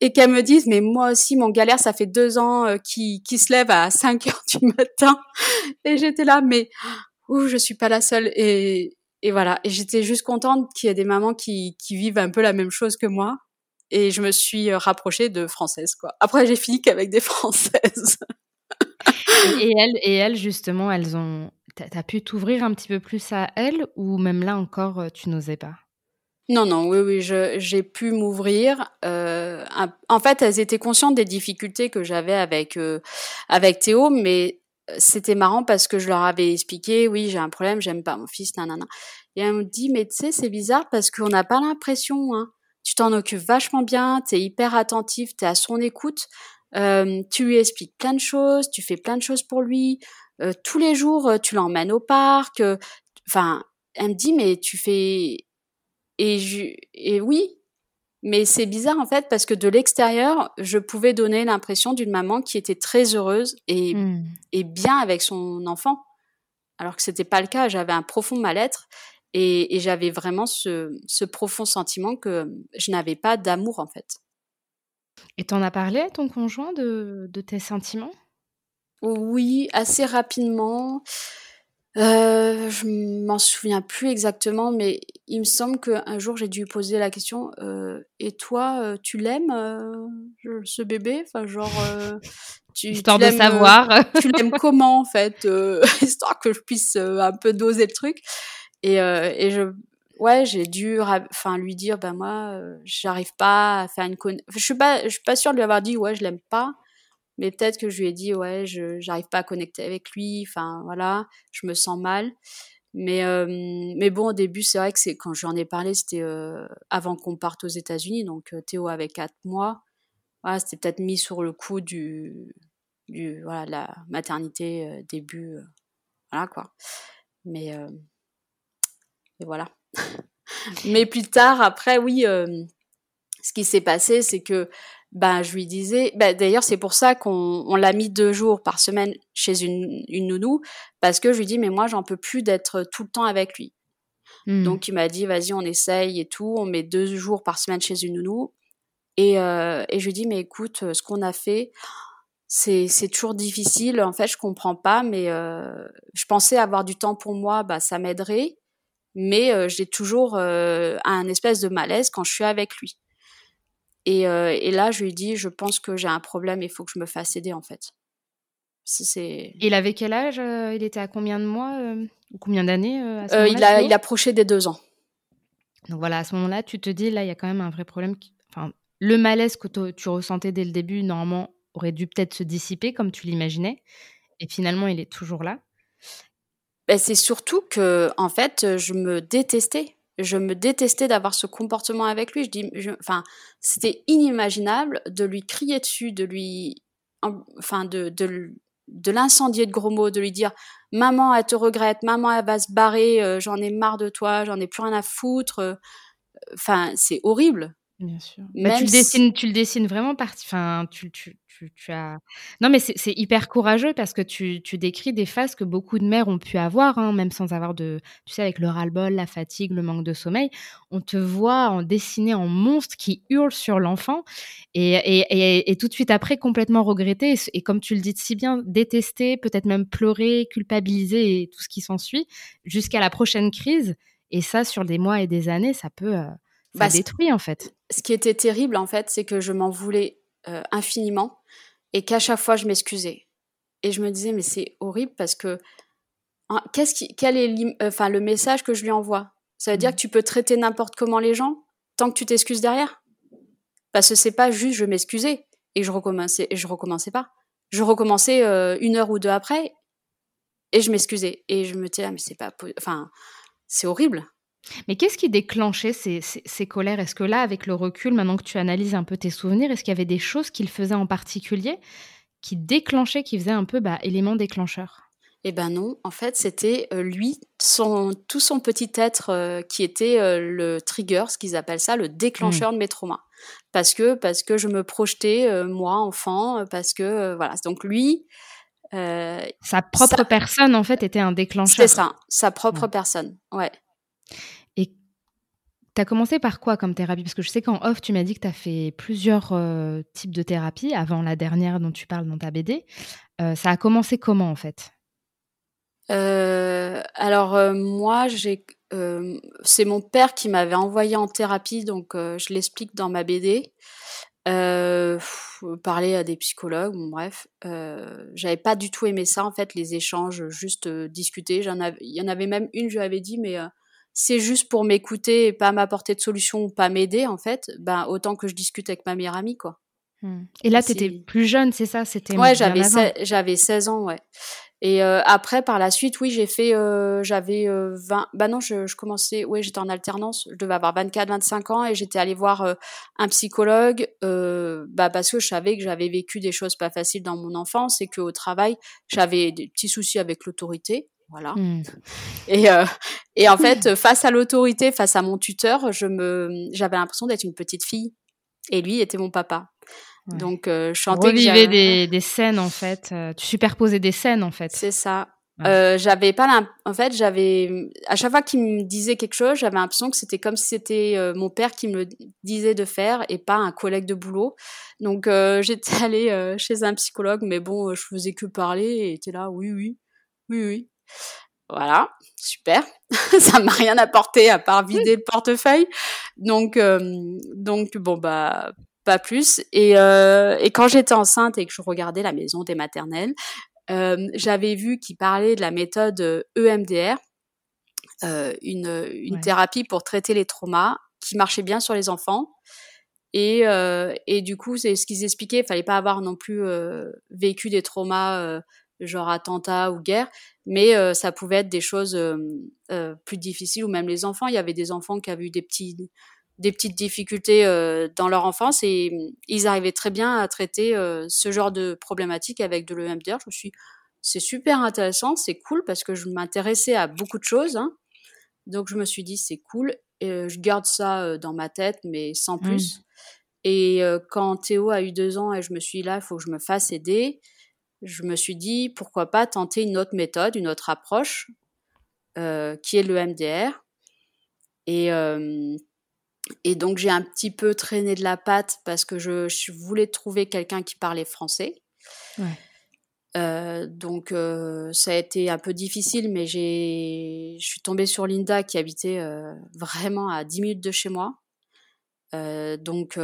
et qu'elle me dise mais moi aussi mon galère ça fait deux ans euh, qui qui se lève à 5 heures du matin et j'étais là mais ouh je suis pas la seule et et voilà et j'étais juste contente qu'il y ait des mamans qui qui vivent un peu la même chose que moi et je me suis euh, rapprochée de françaises quoi. Après j'ai fini qu'avec des [LAUGHS] françaises. Et, elles, et elles, justement, elles ont. T'as pu t'ouvrir un petit peu plus à elles ou même là encore, euh, tu n'osais pas? Non, non, oui, oui, j'ai pu m'ouvrir. Euh, en fait, elles étaient conscientes des difficultés que j'avais avec euh, avec Théo, mais c'était marrant parce que je leur avais expliqué, oui, j'ai un problème, j'aime pas mon fils, nanana. Et elle me dit, mais tu sais, c'est bizarre parce qu'on n'a pas l'impression, hein. Tu t'en occupes vachement bien, t'es hyper attentif, t'es à son écoute, euh, tu lui expliques plein de choses, tu fais plein de choses pour lui. euh, tous les jours, euh, tu l'emmènes au parc. euh, Enfin, elle me dit, mais tu fais et, je, et oui, mais c'est bizarre en fait parce que de l'extérieur, je pouvais donner l'impression d'une maman qui était très heureuse et, Hmm. et bien avec son enfant, alors que c'était pas le cas. J'avais un profond mal-être et, et j'avais vraiment ce, ce profond sentiment que je n'avais pas d'amour en fait. Et t'en as parlé à ton conjoint de, de tes sentiments? Oui, assez rapidement. Euh, je m'en souviens plus exactement, mais il me semble qu'un jour j'ai dû poser la question euh, Et toi, euh, tu l'aimes, euh, ce bébé? Enfin, genre, euh, tu, Histoire tu de savoir. tu l'aimes comment en fait euh, [LAUGHS] Histoire que je puisse un peu doser le truc. Et, euh, et je, ouais, j'ai dû, enfin, lui dire Ben moi, j'arrive pas à faire une conne. Je suis pas, je suis pas sûre de lui avoir dit Ouais, je l'aime pas mais peut-être que je lui ai dit ouais je j'arrive pas à connecter avec lui enfin voilà je me sens mal. Mais euh, mais bon au début c'est vrai que c'est quand j'en ai parlé c'était euh, avant qu'on parte aux États-Unis donc euh, Théo avait quatre mois. Voilà c'était peut-être mis sur le coup du du voilà la maternité début voilà quoi. Mais voilà. [LAUGHS] Mais plus tard après oui ce qui s'est passé, c'est que ben je lui disais, ben, d'ailleurs c'est pour ça qu'on on l'a mis deux jours par semaine chez une, une nounou, parce que je lui dis mais moi j'en peux plus d'être tout le temps avec lui. Mmh. Donc il m'a dit vas-y on essaye et tout, on met deux jours par semaine chez une nounou. Et, euh, et je lui dis mais écoute ce qu'on a fait, c'est c'est toujours difficile. En fait je comprends pas, mais euh, je pensais avoir du temps pour moi, bah ça m'aiderait, mais euh, j'ai toujours euh, un espèce de malaise quand je suis avec lui. Et, euh, et là je lui dis je pense que j'ai un problème, il faut que je me fasse aider en fait. C'est. Il avait quel âge Il était à combien de mois Combien d'années euh, il, a, il approchait des deux ans. Donc voilà, à ce moment-là, tu te dis, là, il y a quand même un vrai problème. Enfin, le malaise que tu ressentais dès le début, normalement, aurait dû peut-être se dissiper comme tu l'imaginais. Et finalement, il est toujours là. Ben, c'est surtout que, en fait, je me détestais. Je me détestais d'avoir ce comportement avec lui. Je dis, enfin, c'était inimaginable de lui crier dessus, de lui, enfin, de, de, de l'incendier de gros mots, de lui dire maman elle te regrette, maman elle va se barrer, euh, j'en ai marre de toi, j'en ai plus rien à foutre. Euh, enfin, c'est horrible. Bien sûr. Bah, tu, le dessines, tu le dessines vraiment parti. Enfin, tu, tu, tu, as. Non, mais c'est hyper courageux parce que tu, tu, décris des phases que beaucoup de mères ont pu avoir, hein, même sans avoir de. Tu sais, avec le ras-le-bol, la fatigue, le manque de sommeil. On te voit en dessiner en monstre qui hurle sur l'enfant et, et, et, tout de suite après complètement regretter. Et, comme tu le dis si bien, détester, peut-être même pleurer, culpabiliser et tout ce qui s'ensuit jusqu'à la prochaine crise. Et ça, sur des mois et des années, ça peut. Euh, ça bah, détruit en fait. Ce qui était terrible en fait, c'est que je m'en voulais euh, infiniment et qu'à chaque fois je m'excusais. Et je me disais mais c'est horrible parce que hein, qu'est-ce qui, quel est enfin le message que je lui envoie? Ça veut dire mmh. que tu peux traiter n'importe comment les gens tant que tu t'excuses derrière? Parce que c'est pas juste je m'excusais et je recommençais et je recommençais pas. Je recommençais euh, une heure ou deux après et je m'excusais et je me disais ah, mais c'est pas enfin c'est horrible mais qu'est-ce qui déclenchait ces, ces, colères? Est-ce que là, avec le recul, maintenant que tu analyses un peu tes souvenirs, est-ce qu'il y avait des choses qu'il faisait en particulier qui déclenchaient, qui faisaient un peu bah, élément déclencheur? Eh ben non, en fait, c'était euh, lui, son, tout son petit être euh, qui était euh, le trigger, ce qu'ils appellent ça, le déclencheur mmh. de mes traumas. Parce que, parce que je me projetais, moi, enfant, parce que, voilà. Donc lui... sa propre personne, en fait, était un déclencheur. C'est ça, sa propre personne, ouais. Tu as commencé par quoi comme thérapie? Parce que je sais qu'en off, tu m'as dit que tu as fait plusieurs euh, types de thérapies avant la dernière dont tu parles dans ta BD. Euh, ça a commencé comment en fait? Euh, Alors moi, c'est mon père qui m'avait envoyé en thérapie, donc je l'explique dans ma BD. parler à des psychologues, bref, j'avais pas du tout aimé ça en fait, les échanges, juste discuter. J'en il y en avait même une, je lui avais dit, mais c'est juste pour m'écouter et pas m'apporter de solution ou pas m'aider, en fait, ben, autant que je discute avec ma meilleure amie, quoi. Hmm. Et là, tu étais plus jeune, c'est ça? C'était Ouais, j'avais, j'avais 16 ans, ouais. Et euh, après, par la suite, oui, j'ai fait, euh, j'avais 20, euh, bah non, je, je commençais, oui, j'étais en alternance, je devais avoir 24, 25 ans et j'étais allée voir un psychologue, bah parce que je savais que j'avais vécu des choses pas faciles dans mon enfance et qu'au travail, j'avais des petits soucis avec l'autorité. Voilà. Hmm. Et, euh, et en fait, face à l'autorité, face à mon tuteur, je me, j'avais l'impression d'être une petite fille. Et lui était mon papa. Donc, euh, je chantais. Des, des scènes, en fait. Euh, tu superposais des scènes, en fait. C'est ça. Euh, j'avais pas en fait j'avais à chaque fois qu'il me disait quelque chose j'avais l'impression que c'était comme si c'était euh, mon père qui me disait de faire et pas un collègue de boulot donc euh, [LAUGHS] j'étais allée chez un psychologue mais bon je faisais que parler et était là oui oui oui oui voilà, super. [LAUGHS] ça m'a rien apporté à part vider le portefeuille. Donc, euh, donc bon bah pas plus. Et, euh, et quand j'étais enceinte et que je regardais la maison des maternelles, euh, j'avais vu qu'il parlait de la méthode EMDR, une, une thérapie pour traiter les traumas qui marchait bien sur les enfants. Et, et du coup, c'est ce qu'ils expliquaient. Il fallait pas avoir non plus vécu des traumas genre attentat ou guerre, mais euh, ça pouvait être des choses euh, euh, plus difficiles ou même les enfants. Il y avait des enfants qui avaient eu des petits des petites difficultés dans leur enfance et ils arrivaient très bien à traiter ce genre de problématiques avec de l'EMDR. Je me suis c'est super intéressant, c'est cool parce que je m'intéressais à beaucoup de choses. Hein. Donc je me suis dit c'est cool, et je garde ça dans ma tête mais sans mmh. plus. Et quand Théo a eu deux ans et je me suis dit là, il faut que je me fasse aider, je me suis dit pourquoi pas tenter une autre méthode, une autre approche, qui est le MDR. Et, et donc j'ai un petit peu traîné de la patte parce que je, je voulais trouver quelqu'un qui parlait français. Euh, donc euh, ça a été un peu difficile, mais j'ai, je suis tombée sur Linda qui habitait euh, vraiment à 10 minutes de chez moi, donc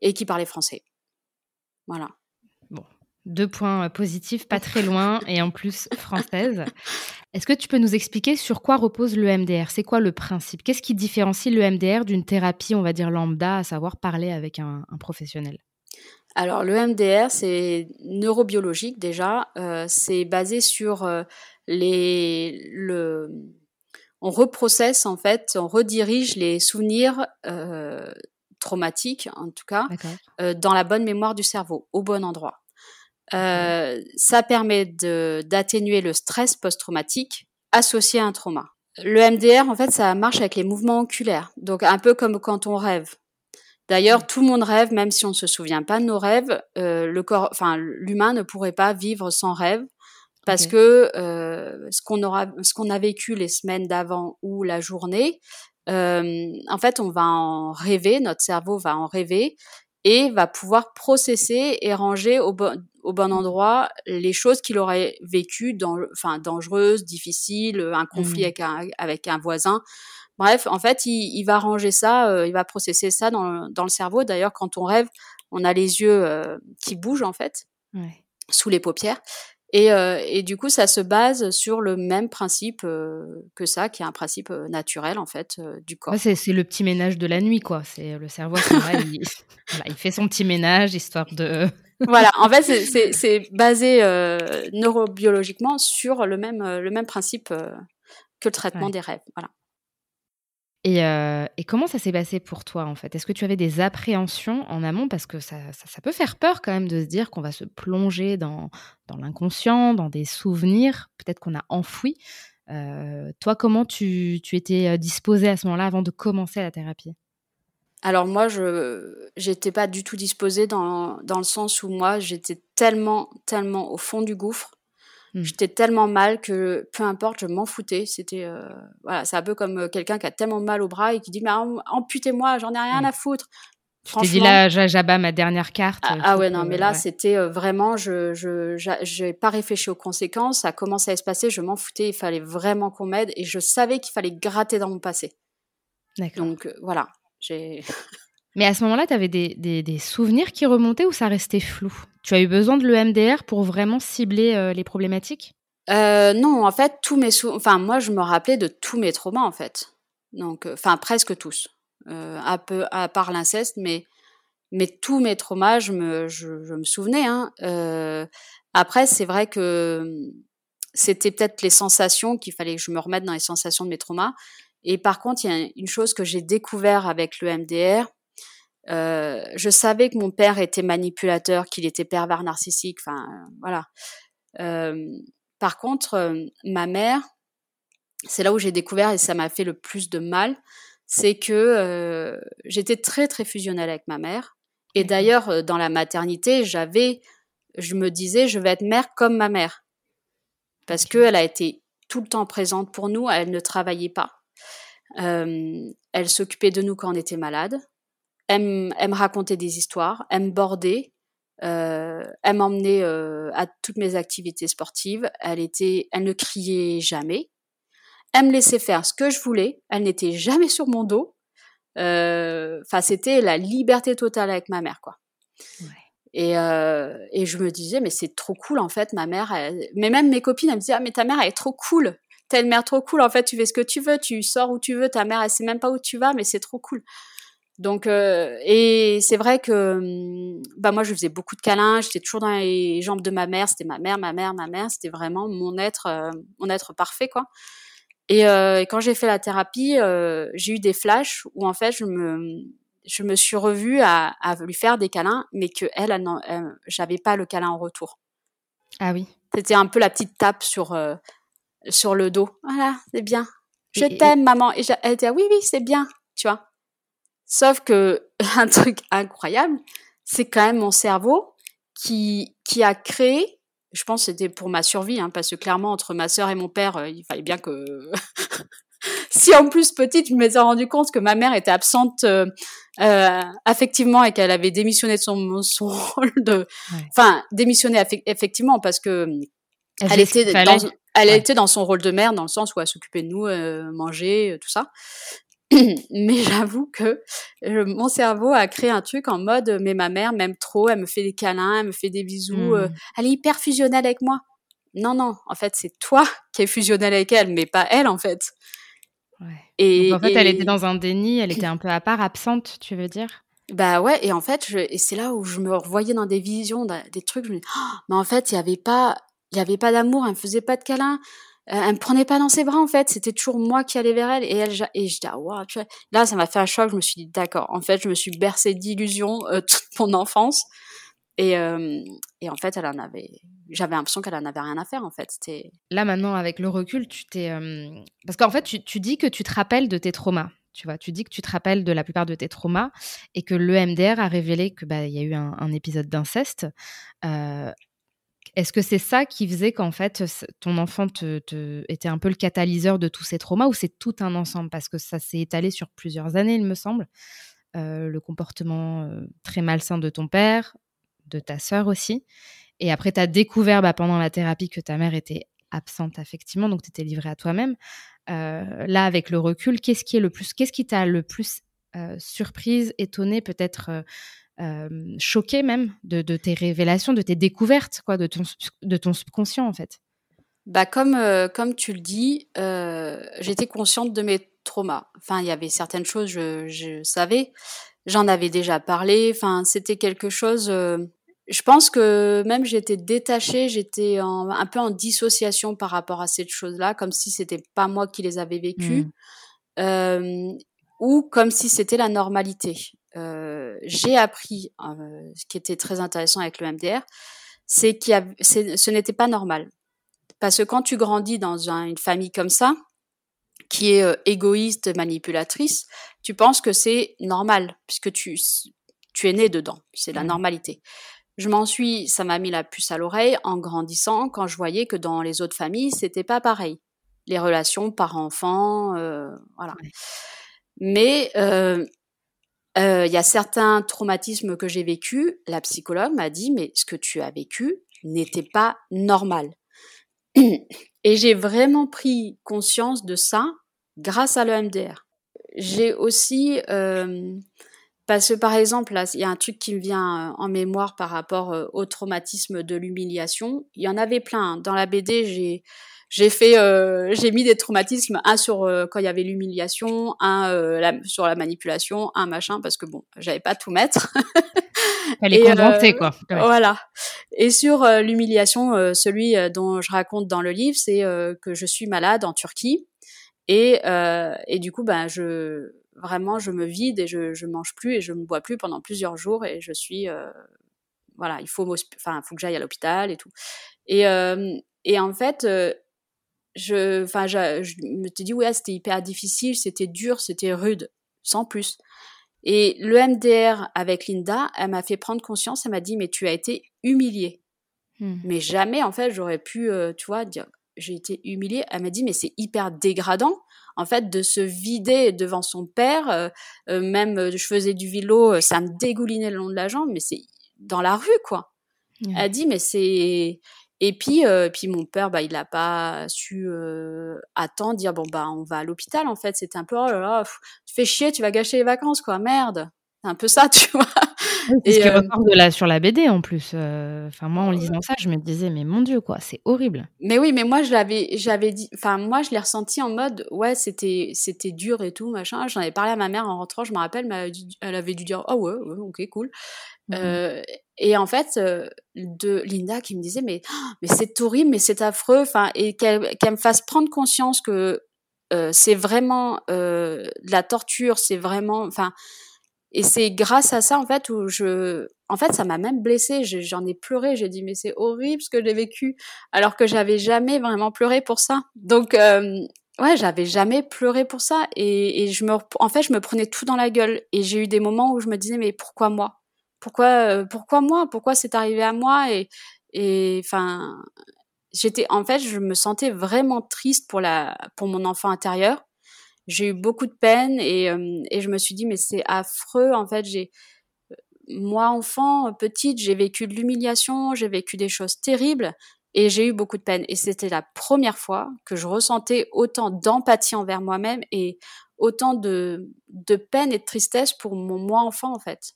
et qui parlait français. Voilà. Deux points positifs, pas très loin et en plus française. Est-ce que tu peux nous expliquer sur quoi repose le MDR C'est quoi le principe? Qu'est-ce qui différencie le MDR d'une thérapie, on va dire lambda, à savoir parler avec un, professionnel? Alors le MDR, c'est neurobiologique déjà. Euh, c'est basé sur euh, les le on reprocesse en fait, on redirige les souvenirs euh, traumatiques en tout cas dans la bonne mémoire du cerveau, au bon endroit. Euh, ça permet d'atténuer le stress post-traumatique associé à un trauma. Le MDR, en fait, ça marche avec les mouvements oculaires. Donc, un peu comme quand on rêve. D'ailleurs, tout le monde rêve, même si on ne se souvient pas de nos rêves. Euh, le corps, enfin, l'humain ne pourrait pas vivre sans rêve parce que euh, ce qu'on aura, ce qu'on a vécu les semaines d'avant ou la journée, euh, en fait, on va en rêver. Notre cerveau va en rêver et va pouvoir processer et ranger au bon, au bon endroit les choses qu'il aurait vécues, dans, enfin dangereuses, difficiles, un conflit mmh. avec, un, avec un voisin. Bref, en fait, il, il va ranger ça, euh, il va processer ça dans, dans le cerveau. D'ailleurs, quand on rêve, on a les yeux euh, qui bougent en fait, ouais. sous les paupières. Et, euh, et, du coup, ça se base sur le même principe euh, que ça, qui est un principe euh, naturel en fait du corps. Ouais, c'est le petit ménage de la nuit, quoi. C'est le cerveau, il, voilà, il, fait son petit ménage histoire de. [LAUGHS] voilà, en fait, c'est basé neurobiologiquement sur le même le même principe que le traitement ouais. des rêves. Voilà. Et, euh, et, comment ça s'est passé pour toi en fait? Est-ce que tu avais des appréhensions en amont? Parce que ça, peut faire peur quand même de se dire qu'on va se plonger dans, l'inconscient, dans des souvenirs, peut-être qu'on a enfouis. Euh, toi, comment tu, étais euh, disposée à ce moment-là avant de commencer la thérapie? Alors moi, je j'étais pas du tout disposée dans, dans le sens où moi, j'étais tellement, tellement au fond du gouffre Mmh. J'étais tellement mal que peu importe, je m'en foutais. C'était euh, voilà, c'est un peu comme euh, quelqu'un qui a tellement mal au bras et qui dit mais amputez-moi, j'en ai rien à foutre. Je t'ai dit là, j'abats ma dernière carte. Ah, ah ouais, non, mais là, c'était euh, vraiment, je, je, j'ai pas réfléchi aux conséquences. Ça a commencé à se passer, je m'en foutais. Il fallait vraiment qu'on m'aide et je savais qu'il fallait gratter dans mon passé. D'accord. Donc voilà, j'ai. [LAUGHS] Mais à ce moment-là, tu avais des, des, souvenirs qui remontaient ou ça restait flou? Tu as eu besoin de l'EMDR pour vraiment cibler euh, les problématiques? Euh, Non, en fait, tous mes enfin moi, je me rappelais de tous mes traumas en fait. Donc, euh, enfin presque tous, un peu à part l'inceste, mais mais tous mes traumas, je me je, me souvenais. Hein. Après, c'est vrai que hum, c'était peut-être les sensations qu'il fallait que je me remette dans les sensations de mes traumas. Et par contre, il y a une chose que j'ai découvert avec le MDR, euh, je savais que mon père était manipulateur, qu'il était pervers narcissique. Enfin, voilà. Euh, par contre, euh, ma mère, c'est là où j'ai découvert et ça m'a fait le plus de mal, c'est que euh, j'étais très très fusionnelle avec ma mère. Et d'ailleurs, euh, dans la maternité, j'avais, je me disais, je vais être mère comme ma mère, parce que elle a été tout le temps présente pour nous. Elle ne travaillait pas. elle s'occupait de nous quand on était malade elle, me racontait des histoires, elle me bordait, euh, elle m'emmenait euh, à toutes mes activités sportives. Elle était, elle ne criait jamais. Elle me laissait faire ce que je voulais. Elle n'était jamais sur mon dos. Euh, enfin, c'était la liberté totale avec ma mère, quoi. Ouais. Et, euh, et je me disais, mais c'est trop cool en fait, ma mère. Mais même mes copines, elles me disaient, ah, mais ta mère, elle est trop cool. T'as une mère trop cool. En fait, tu fais ce que tu veux, tu sors où tu veux. Ta mère, elle sait même pas où tu vas, mais c'est trop cool. Donc, euh, et c'est vrai que hum, bah moi, je faisais beaucoup de câlins. J'étais toujours dans les jambes de ma mère. C'était ma mère, ma mère, ma mère. C'était vraiment mon être, euh, mon être parfait, quoi. Et, euh, et quand j'ai fait la thérapie, j'ai eu des flashs où en fait, je me, je me suis revue à, à lui faire des câlins, mais que elle, elle, elle j'avais pas le câlin en retour. Ah oui. C'était un peu la petite tape sur sur le dos. Voilà, c'est bien. Je t'aime, maman. Et elle était ah oui, oui, c'est bien, tu vois Sauf que [LAUGHS] un truc incroyable, c'est quand même mon cerveau qui qui a créé. Je pense que c'était pour ma survie, hein, parce que clairement entre ma sœur et mon père, euh, il fallait bien que [LAUGHS] si en plus petite, je me suis rendu compte que ma mère était absente euh, euh, affectivement et qu'elle avait démissionné de son, son [LAUGHS] rôle de, enfin démissionné effectivement parce que elle, était dans, elle était dans son rôle de mère dans le sens où elle s'occupait de nous, euh, manger, tout ça. [COUGHS] mais j'avoue que mon cerveau a créé un truc en mode mais ma mère m'aime trop, elle me fait des câlins, elle me fait des bisous, mmh. elle est hyper fusionnelle avec moi. Non non, en fait c'est toi [LAUGHS] qui es fusionnelle avec elle, mais pas elle en fait. Et, en fait, elle était dans un déni, elle était un peu à part, absente, tu veux dire? Bah ouais, et en fait, je, et c'est là où je me revoyais dans des visions, des trucs, je me dis, oh, [GASPS] mais en fait, il y avait pas, il y avait pas d'amour, elle me faisait pas de câlins, euh, elle me prenait pas dans ses bras en fait, c'était toujours moi qui allais vers elle et elle et je dis ah wow, tu vois. là ça m'a fait un choc, je me suis dit d'accord, en fait, je me suis bercée d'illusions euh, [LAUGHS] toute mon enfance et, euh, et en fait, elle en avait. J'avais l'impression qu'elle en avait rien à faire, en fait. Là, maintenant, avec le recul, tu t'es. Euh, parce qu'en fait, tu, dis que tu te rappelles de tes traumas. Tu vois, tu dis que tu te rappelles de la plupart de tes traumas et que l'EMDR a révélé que bah il y a eu un, épisode d'inceste. Euh, est-ce que c'est ça qui faisait qu'en fait ton enfant était un peu le catalyseur de tous ces traumas ou c'est tout un ensemble? Parce que ça s'est étalé sur plusieurs années, il me semble. le comportement très malsain de ton père, de ta sœur aussi. Et après, tu as découvert bah, pendant la thérapie que ta mère était absente affectivement, donc tu étais livrée à toi-même. Euh, là, avec le recul, qu'est-ce qui est le plus, qu'est-ce qui t'a le plus euh, surprise, étonnée, peut-être euh, choquée même de, tes révélations, de tes découvertes, quoi, de ton, de ton subconscient en fait bah comme comme tu le dis, j'étais consciente de mes traumas. Enfin, il y avait certaines choses je, je savais, j'en avais déjà parlé. Enfin, c'était quelque chose je pense que même j'étais détachée, j'étais un peu en dissociation par rapport à cette chose-là, comme si c'était pas moi qui les avais vécues, mmh. euh, ou comme si c'était la normalité. Euh, j'ai appris, euh, ce qui était très intéressant avec le MDR, c'est que ce n'était pas normal. Parce que quand tu grandis dans une famille comme ça, qui est égoïste, manipulatrice, tu penses que c'est normal, puisque tu, tu es né dedans, c'est la mmh. normalité. Je m'en suis, ça m'a mis la puce à l'oreille en grandissant quand je voyais que dans les autres familles, c'était pas pareil. Les relations par-enfant, euh, voilà. Mais euh, euh, il y a certains traumatismes que j'ai vécus. La psychologue m'a dit, mais ce que tu as vécu n'était pas normal. [CLEARS THROAT] Et j'ai vraiment pris conscience de ça grâce à l'EMDR. J'ai aussi parce que par exemple, il y a un truc qui me vient euh, en mémoire par rapport euh, au traumatisme de l'humiliation. Il y en avait plein. Dans la BD, j'ai j'ai fait euh, j'ai mis des traumatismes un sur quand il y avait l'humiliation un sur la manipulation un machin parce que bon j'avais pas tout mettre. Elle est condensée quoi. Voilà. Et sur l'humiliation celui dont je raconte dans le livre c'est que je suis malade en Turquie. Et et du coup ben je vraiment, je me vide et je, je mange plus et je me bois plus pendant plusieurs jours et je suis, euh, voilà, il faut, enfin, faut que j'aille à l'hôpital et tout. Et, euh, et en fait, euh, je, enfin, je, me suis dit, ouais, c'était hyper difficile, c'était dur, c'était rude, sans plus. Et le MDR avec Linda, elle m'a fait prendre conscience, elle m'a dit, mais tu as été humiliée. Mmh. Mais jamais, en fait, j'aurais pu, tu vois, dire, j'ai été humiliée. Elle m'a dit, mais c'est hyper dégradant en fait, de se vider devant son père. Euh, euh, même, euh, je faisais du vélo, ça me dégoulinait le long de la jambe, mais c'est dans la rue, quoi. Elle a dit, mais c'est... Et puis, puis mon père, bah, il n'a pas su attendre, dire bon bah on va à l'hôpital. En fait, c'était un peu oh là là, tu fais chier, tu vas gâcher les vacances, quoi, merde. C'est un peu ça, [LAUGHS] tu vois. C'est ce qui euh, de la, sur la BD en plus. Euh, enfin, moi, en lisant ça, je me disais, mais mon Dieu, quoi, c'est horrible. Mais oui, mais moi, je l'avais, j'avais dit, enfin, moi, je l'ai ressenti en mode, ouais, c'était, c'était dur et tout, machin. J'en avais parlé à ma mère en rentrant, je me rappelle, elle avait dû dire, oh ouais, ok, cool. Mmh euh, et en fait, de Linda qui me disait, mais, mais c'est horrible, mais c'est affreux, enfin, et qu'elle me fasse prendre conscience que c'est vraiment de la torture, c'est vraiment, enfin, et c'est grâce à ça, en fait, où je, en fait, ça m'a même blessée. J'en ai pleuré. J'ai dit, mais c'est horrible ce que j'ai vécu, alors que j'avais jamais vraiment pleuré pour ça. Donc, euh, ouais, j'avais jamais pleuré pour ça et, et, je me, en fait, je me prenais tout dans la gueule et j'ai eu des moments où je me disais mais pourquoi moi? Pourquoi, euh, pourquoi moi Pourquoi c'est arrivé à moi Et, et enfin, j'étais, en fait, je me sentais vraiment triste pour la, pour mon enfant intérieur. J'ai eu beaucoup de peine et, euh, et je me suis dit mais c'est affreux. En fait, j'ai, moi enfant petite, j'ai vécu de l'humiliation, j'ai vécu des choses terribles et j'ai eu beaucoup de peine. Et c'était la première fois que je ressentais autant d'empathie envers moi-même et autant de, de peine et de tristesse pour mon moi enfant, en fait.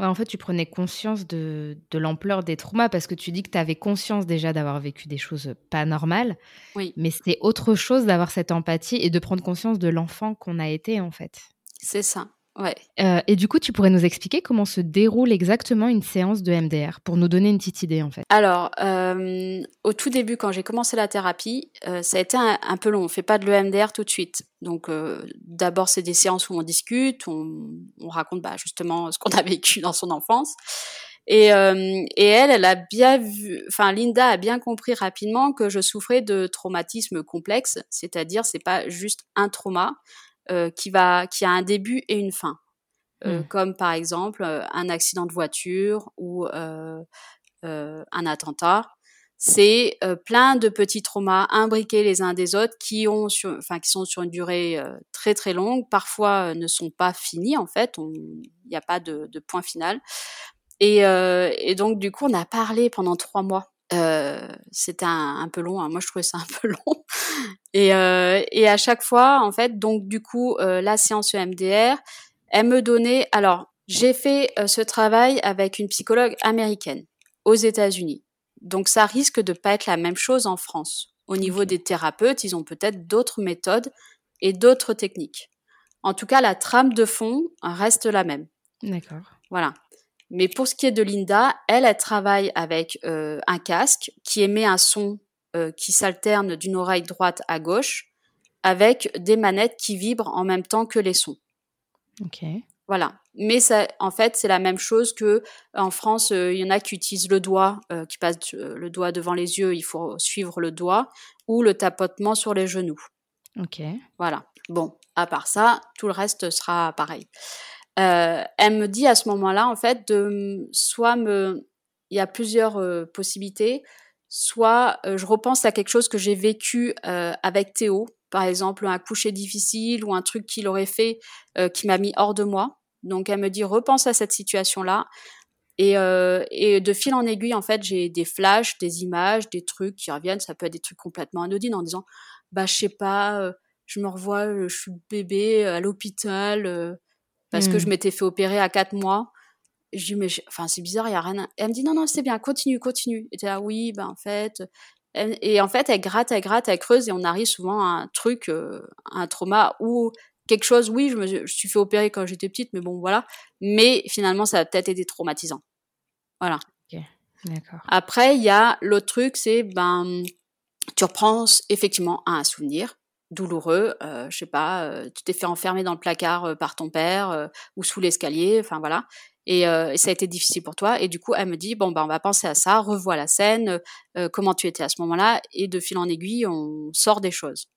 Ouais, en fait, tu prenais conscience de, de l'ampleur des traumas parce que tu dis que tu avais conscience déjà d'avoir vécu des choses pas normales. Oui. Mais c'est autre chose d'avoir cette empathie et de prendre conscience de l'enfant qu'on a été, en fait. C'est ça. Ouais. Euh, et du coup, tu pourrais nous expliquer comment se déroule exactement une séance de MDR pour nous donner une petite idée en fait? Alors, euh, au tout début, quand j'ai commencé la thérapie, euh, ça a été un, un, peu long. On fait pas de l'EMDR tout de suite. Donc, d'abord, c'est des séances où on discute, on, on raconte bah, justement ce qu'on a vécu dans son enfance. Et, euh, et, elle, elle a bien vu, enfin Linda a bien compris rapidement que je souffrais de traumatisme complexe, c'est-à-dire c'est pas juste un trauma, euh, qui va qui a un début et une fin, euh, mmh. comme par exemple euh, un accident de voiture ou un attentat. C'est plein de petits traumas imbriqués les uns des autres qui ont sur, enfin qui sont sur une durée très très longue, parfois ne sont pas finis en fait, il n'y a pas de, de, point final. Et, et donc du coup on a parlé pendant trois mois euh, c'était un, un, peu long. Hein. Moi, je trouvais ça un [LAUGHS] peu long. Et, euh, et à chaque fois, en fait, donc du coup, euh, la séance EMDR, elle me donnait. Alors, j'ai fait ce travail avec une psychologue américaine aux États-Unis. Donc, ça risque de pas être la même chose en France. Au niveau des thérapeutes, ils ont peut-être d'autres méthodes et d'autres techniques. En tout cas, la trame de fond reste la même. D'accord. Voilà. Mais pour ce qui est de Linda, elle, elle travaille avec euh, un casque qui émet un son euh, qui s'alterne d'une oreille droite à gauche, avec des manettes qui vibrent en même temps que les sons. Ok. Voilà. Mais ça, en fait, c'est la même chose que en France, euh, il y en a qui utilisent le doigt, euh, qui passent le doigt devant les yeux, il faut suivre le doigt, ou le tapotement sur les genoux. Ok. Voilà. Bon, à part ça, tout le reste sera pareil. Euh, elle me dit à ce moment-là, en fait, de soit me, il y a plusieurs euh, possibilités, soit euh, je repense à quelque chose que j'ai vécu avec Théo, par exemple un coucher difficile ou un truc qu'il aurait fait qui m'a mis hors de moi. Donc elle me dit repense à cette situation-là. Et, et, de fil en aiguille, en fait, j'ai des flashs, des images, des trucs qui reviennent. Ça peut être des trucs complètement anodines en disant, bah je sais pas, je me revois, je suis bébé à l'hôpital parce mmh. que je m'étais fait opérer à quatre mois. Je dis, mais enfin, c'est bizarre, il y a rien. Elle me dit, non, non, c'est bien, continue, continue. Et là, oui, ben, en fait. Et en fait, elle gratte, elle gratte, elle creuse et on arrive souvent à un truc, euh, un trauma ou quelque chose. Oui, je me je suis fait opérer quand j'étais petite, mais bon, voilà. Mais finalement, ça a peut-être été traumatisant. Voilà. Ok, d'accord. Après, il y a l'autre truc, c'est, ben, tu reprends effectivement un souvenir douloureux, euh, je sais pas, euh, tu t'es fait enfermer dans le placard euh, par ton père euh, ou sous l'escalier, enfin voilà, et, et, ça a été difficile pour toi. Et du coup, elle me dit bon bah on va penser à ça, revois la scène, comment tu étais à ce moment-là, et de fil en aiguille, on sort des choses.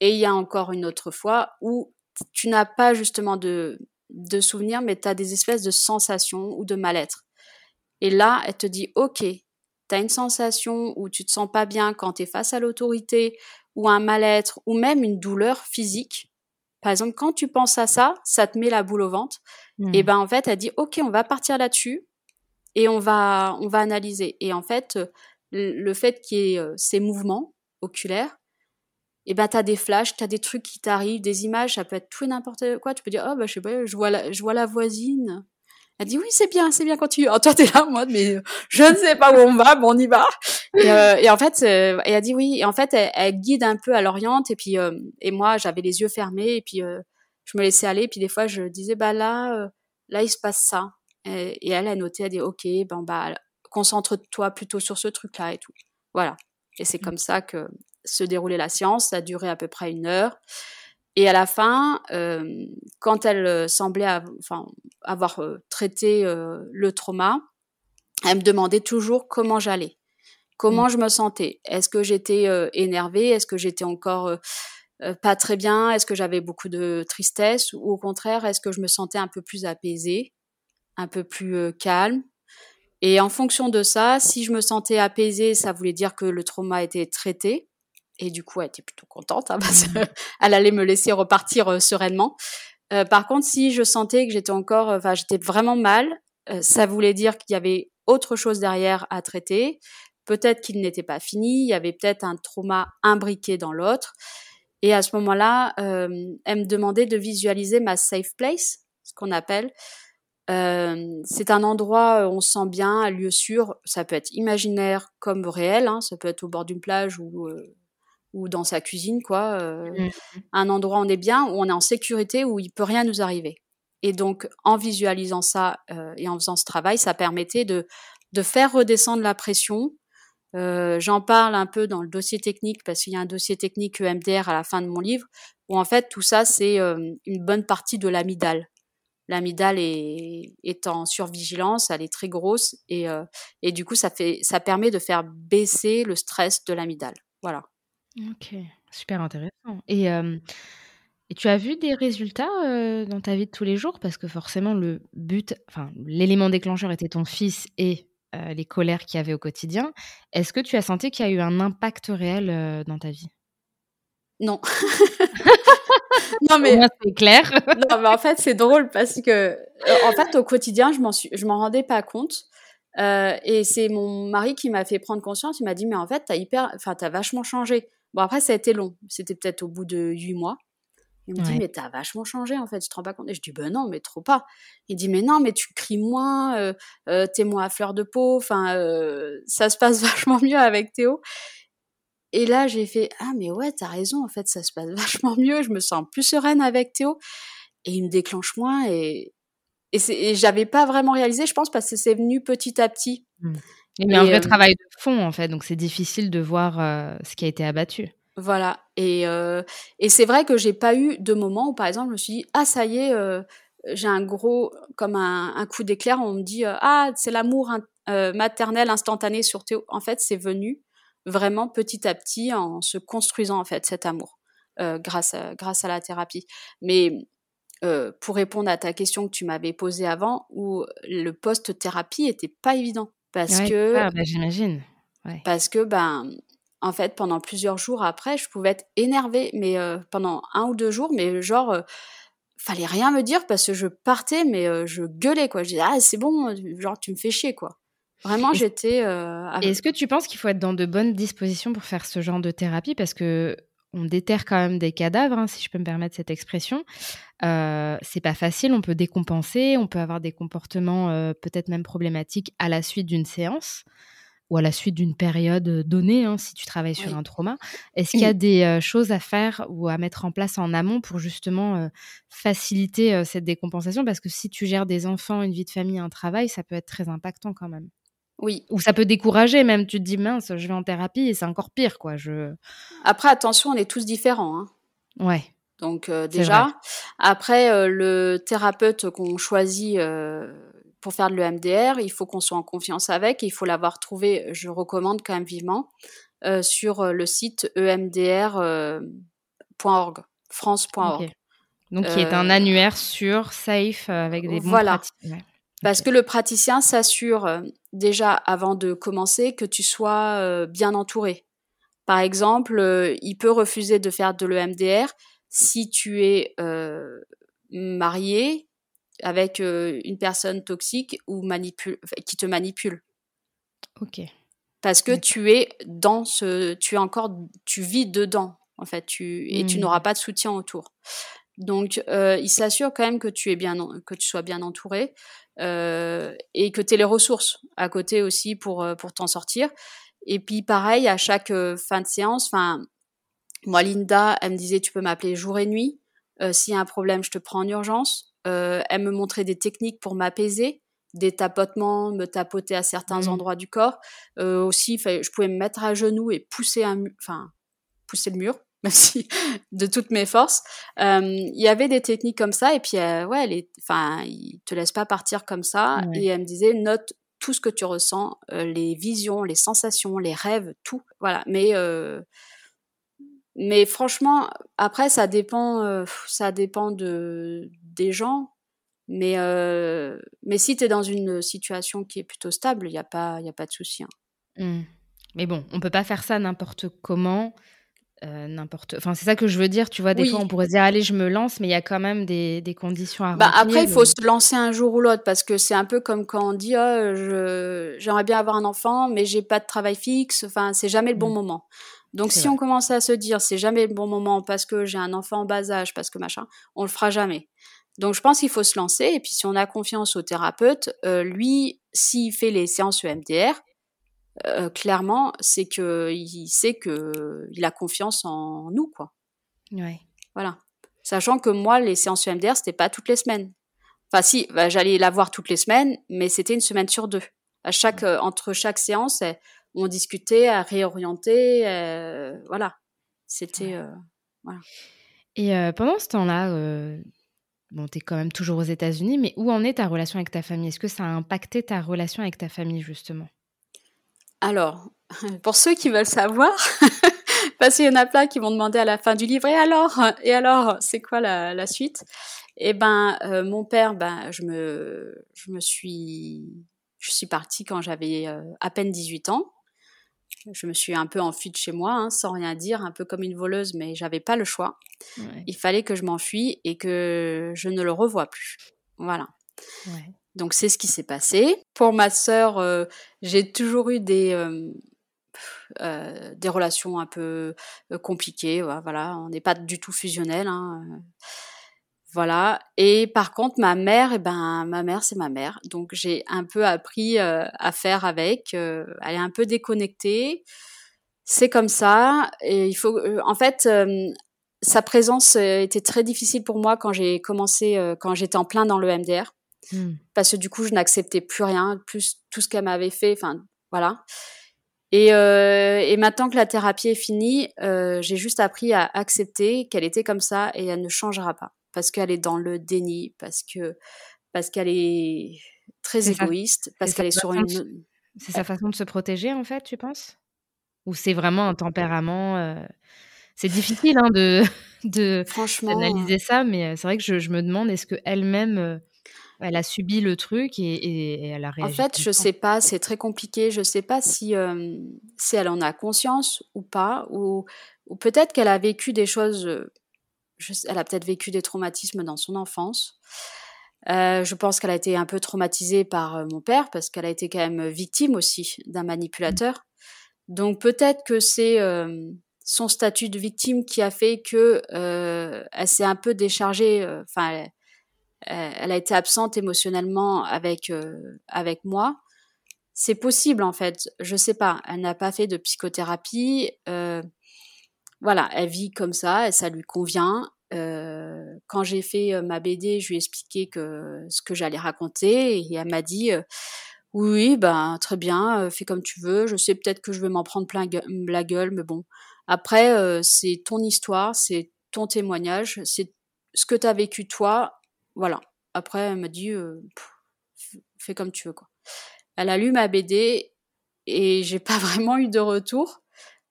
Et il y a encore une autre fois où tu n'as pas justement de de souvenirs, mais tu as des espèces de sensations ou de mal-être. Et là, elle te dit ok, tu as une sensation où tu te sens pas bien quand tu es face à l'autorité, ou un mal-être ou même une douleur physique, par exemple, quand tu penses à ça, ça te met la boule au ventre. Mmh. Et ben en fait, elle dit OK, on va partir là-dessus et on va on va analyser. Et en fait, le fait qu'il y ait euh, ces mouvements oculaires, et ben t'as des flashs, t'as des trucs qui t'arrivent, des images, ça peut être tout et n'importe quoi. Tu peux dire oh bah je sais pas, je vois la, je vois la voisine elle dit oui, c'est bien, c'est bien, continue. Alors toi, t'es là en mode, mais je ne sais pas où on va, mais on y va. Et, euh, et en fait, euh, elle a dit oui. Et en fait, elle, elle guide un peu à l'oriente. Et puis, euh, et moi, j'avais les yeux fermés. Et puis, euh, je me laissais aller. Et puis des fois, je disais, bah là, euh, là, il se passe ça. Et, et, elle a noté, elle dit, ok, ben bah, concentre-toi plutôt sur ce truc-là et tout. Voilà. Et c'est comme ça que se déroulait la séance. Ça a duré à peu près une heure. Et à la fin, euh, quand elle euh, semblait av enfin, avoir euh, traité euh, le trauma, elle me demandait toujours comment j'allais, comment mmh. je me sentais. Est-ce que j'étais énervée? Est-ce que j'étais encore pas très bien? Est-ce que j'avais beaucoup de tristesse? Ou au contraire, est-ce que je me sentais un peu plus apaisée, un peu plus calme? Et en fonction de ça, si je me sentais apaisée, ça voulait dire que le trauma était traité. Et du coup, elle était plutôt contente hein, [LAUGHS] parce qu'elle allait me laisser repartir sereinement. par contre, si je sentais que j'étais encore, enfin, j'étais vraiment mal, ça voulait dire qu'il y avait autre chose derrière à traiter. Peut-être qu'il n'était pas fini, il y avait peut-être un trauma imbriqué dans l'autre. Et à ce moment-là, euh, elle me demandait de visualiser ma safe place, ce qu'on appelle. Euh, c'est un endroit où on se sent bien, un lieu sûr. Ça peut être imaginaire comme réel. Hein, ça peut être au bord d'une plage ou, euh, ou dans sa cuisine, quoi. Mmh. Un endroit où on est bien, où on est en sécurité, où il peut rien nous arriver. Et donc, en visualisant ça euh, et en faisant ce travail, ça permettait de, de faire redescendre la pression. Euh, J'en parle un peu dans le dossier technique parce qu'il y a un dossier technique EMDR à la fin de mon livre où en fait tout ça c'est une bonne partie de l'amygdale. L'amygdale est, est en survigilance, elle est très grosse et, et du coup ça fait ça permet de faire baisser le stress de l'amygdale. Voilà. Ok, super intéressant. Et et tu as vu des résultats dans ta vie de tous les jours? Parce que forcément, le but, enfin, l'élément déclencheur était ton fils et les colères qu'il y avait au quotidien. Est-ce que tu as senti qu'il y a eu un impact réel dans ta vie? Non. [LAUGHS] non mais c'est clair. non mais en [LAUGHS] fait c'est drôle parce que en fait au quotidien je m'en suis je m'en rendais pas compte et c'est mon mari qui m'a fait prendre conscience il m'a dit mais en fait t'as hyper enfin t'as vachement changé bon après ça a été long c'était peut-être au bout de huit mois il me dit, mais t'as vachement changé, en fait, tu te rends pas compte? Et je dis, ben non, mais trop pas. Il dit, mais non, mais tu cries moins, euh, euh, t'es moins à fleur de peau, enfin, euh, ça se passe [LAUGHS] vachement mieux avec Théo. Et là, j'ai fait, ah, mais ouais, t'as raison, en fait, ça se passe [LAUGHS] vachement mieux, je me sens plus sereine avec Théo. Et il me déclenche moins et, et, j'avais pas vraiment réalisé, je pense, parce que c'est venu petit à petit. Mmh. Il y a un vrai travail de fond, en fait, donc c'est difficile de voir ce qui a été abattu. Voilà. Et, euh, et c'est vrai que j'ai pas eu de moment où, par exemple, je me suis dit, ah, ça y est, euh, j'ai un gros, comme un, un coup d'éclair, on me dit, euh, ah, c'est l'amour euh, maternel instantané sur Théo. En fait, c'est venu vraiment petit à petit en se construisant, en fait, cet amour, grâce, à, grâce à la thérapie. Mais pour répondre à ta question que tu m'avais posée avant, où le post-thérapie était pas évident. Parce que. Ah, bah, j'imagine. Ouais. Parce que, ben, en fait, pendant plusieurs jours après, je pouvais être énervée, mais euh, pendant un ou deux jours, mais genre, euh, fallait rien me dire parce que je partais, mais euh, je gueulais, quoi. Je disais, ah, c'est bon, genre, tu me fais chier, quoi. Vraiment, j'étais. Est-ce que tu penses qu'il faut être dans de bonnes dispositions pour faire ce genre de thérapie? Parce que on déterre quand même des cadavres, hein, si je peux me permettre cette expression. c'est pas facile, on peut décompenser, on peut avoir des comportements peut-être même problématiques à la suite d'une séance ou à la suite d'une période donnée, hein, si tu travailles sur un trauma. Est-ce qu'il y a des choses à faire ou à mettre en place en amont pour justement faciliter cette décompensation? Parce que si tu gères des enfants, une vie de famille, un travail, ça peut être très impactant quand même. Oui. Ou ça peut décourager même. Tu te dis mince, je vais en thérapie et c'est encore pire, quoi. Je... Après, attention, on est tous différents. Hein. Ouais. Donc déjà, après le thérapeute qu'on choisit pour faire de l'EMDR, il faut qu'on soit en confiance avec et il faut l'avoir trouvé, je recommande quand même vivement, euh, sur euh, le site emdr.org, euh, france.org. Donc, qui est un annuaire sur Safe avec des Voilà. Parce que le praticien s'assure déjà avant de commencer que tu sois bien entouré. Par exemple, il peut refuser de faire de l'EMDR si tu es marié, avec une personne toxique ou manipule, qui te manipule. Ok. Parce que tu es dans ce, tu es encore, tu vis dedans en fait, tu et tu n'auras mmh. pas de soutien autour. Donc, il s'assure quand même que tu es bien, que tu sois bien entouré et que tu aies les ressources à côté aussi pour pour t'en sortir. Et puis pareil à chaque fin de séance, enfin moi Linda, elle me disait tu peux m'appeler jour et nuit. S'il y a un problème, je te prends en urgence. Euh, elle me montrait des techniques pour m'apaiser, des tapotements, me tapoter à certains mmh. endroits du corps. Euh, aussi, je pouvais me mettre à genoux et pousser un, enfin, pousser le mur, même si de toutes mes forces. Euh, il y avait des techniques comme ça, et puis ouais, elle enfin, il te laisse pas partir comme ça. Et elle me disait note tout ce que tu ressens, les visions, les sensations, les rêves, tout. Voilà. Mais Mais franchement, après, ça dépend, ça dépend de, des gens. Mais, mais si tu es dans une situation qui est plutôt stable, il n'y a, pas, y a pas de souci. Hein. Mmh. Mais bon, on peut pas faire ça n'importe comment. Euh, n'importe enfin c'est ça que je veux dire tu vois des fois on pourrait se dire allez je me lance mais il y a quand même des, des conditions à bah, après il faut se lancer un jour ou l'autre parce que c'est un peu comme quand on dit oh, j'aimerais bien avoir un enfant mais j'ai pas de travail fixe enfin c'est jamais le bon mmh. moment. Donc si on commence à se dire c'est jamais le bon moment parce que j'ai un enfant en bas âge parce que machin on le fera jamais. Donc je pense qu'il faut se lancer et puis si on a confiance au thérapeute euh, lui s'il fait les séances EMDR euh, clairement, c'est que il sait que il a confiance en nous, quoi. Ouais. Voilà. Sachant que moi, les séances EMDR, c'était pas toutes les semaines. Enfin, si, bah, j'allais la voir toutes les semaines, mais c'était une semaine sur deux. À chaque, euh, entre chaque séance, on discutait, à réorienter, euh, voilà. C'était, voilà. Et pendant ce temps-là, bon, tu es quand même toujours aux États-Unis, mais où en est ta relation avec ta famille? Est-ce que ça a impacté ta relation avec ta famille, justement? Alors, [LAUGHS] pour ceux qui veulent savoir, [LAUGHS] parce qu'il y en a plein qui vont demander à la fin du livre, et alors, et alors, c'est quoi la, suite? Eh ben, euh, mon père, ben, je me, je me suis, je suis partie quand j'avais euh, à peine 18 ans. Je me suis un peu enfuie de chez moi, hein, sans rien dire, un peu comme une voleuse, mais j'avais pas le choix. Il fallait que je m'enfuis et que je ne le revoie plus. Voilà. Ouais. Donc c'est ce qui s'est passé. Pour ma sœur, euh, j'ai toujours eu des euh, euh, des relations un peu compliquées. Voilà, on n'est pas du tout fusionnel. Hein, voilà. Et par contre, ma mère, eh ben, ma mère, c'est ma mère. Donc j'ai un peu appris à faire avec. elle est un peu déconnectée. C'est comme ça. Et il faut, en fait, sa présence était très difficile pour moi quand j'ai commencé, quand j'étais en plein dans le MDR. Hmm. Parce que du coup, je n'acceptais plus rien, plus tout ce qu'elle m'avait fait. Enfin, voilà. Et, euh, et, maintenant que la thérapie est finie, euh, j'ai juste appris à accepter qu'elle était comme ça et elle ne changera pas parce qu'elle est dans le déni, parce que parce qu'elle est très égoïste, parce qu'elle est sur une. C'est sa façon de se protéger en fait, tu penses? Ou c'est vraiment un tempérament euh, C'est difficile hein, de [LAUGHS] de d'analyser ça, mais c'est vrai que je, je me demande est-ce que elle-même elle a subi le truc et, elle a réagi. En fait, je sais pas, c'est très compliqué. Je sais pas si, si elle en a conscience ou pas, ou, ou peut-être qu'elle a vécu des choses. elle a peut-être vécu des traumatismes dans son enfance. Euh, je pense qu'elle a été un peu traumatisée par mon père parce qu'elle a été quand même victime aussi d'un manipulateur. Donc peut-être que c'est son statut de victime qui a fait que elle s'est un peu déchargée. Enfin, euh, elle a été absente émotionnellement avec euh, avec moi. C'est possible en fait, je sais pas. Elle n'a pas fait de psychothérapie. Euh, voilà, elle vit comme ça et ça lui convient. quand j'ai fait ma BD, je lui ai expliqué que ce que j'allais raconter et elle m'a dit oui, ben très bien, fais comme tu veux. Je sais peut-être que je vais m'en prendre plein la gueule, mais bon. Après, c'est ton histoire, c'est ton témoignage, c'est ce que tu as vécu toi voilà. Après, elle m'a dit, euh, fais comme tu veux, quoi. Elle a lu ma BD et j'ai pas [LAUGHS] vraiment eu de retour,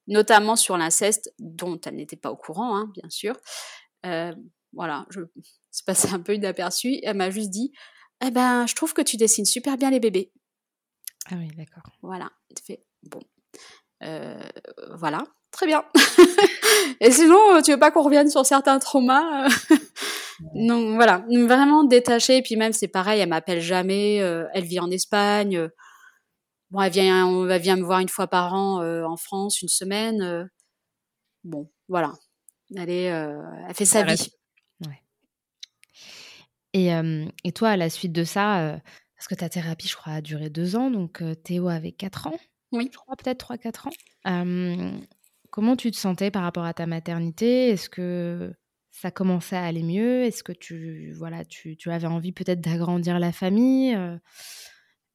notamment sur l'inceste, dont elle n'était pas au courant, hein, bien sûr. Euh, voilà, je [LAUGHS] c'est passé un peu inaperçu. Elle m'a juste dit, eh ben, je trouve que tu dessines super bien les bébés. Ah oui, d'accord. Voilà, fait bon. Euh, voilà, très bien. [LAUGHS] et sinon, tu veux pas qu'on revienne sur certains traumas donc voilà, vraiment détachée. Et puis même, c'est pareil, elle m'appelle jamais. Euh, elle vit en Espagne. Euh, bon, elle vient, elle vient me voir une fois par an euh, en France, une semaine. bon, voilà. Elle, est, elle fait sa vie. Ouais. Et, et, toi, à la suite de ça, parce que ta thérapie, je crois, a duré deux ans, donc Théo avait quatre ans. Oui. Je crois peut-être trois, quatre ans. comment tu te sentais par rapport à ta maternité? Est-ce que ça commençait à aller mieux? Est-ce que tu, voilà, tu, tu avais envie peut-être d'agrandir la famille? Euh,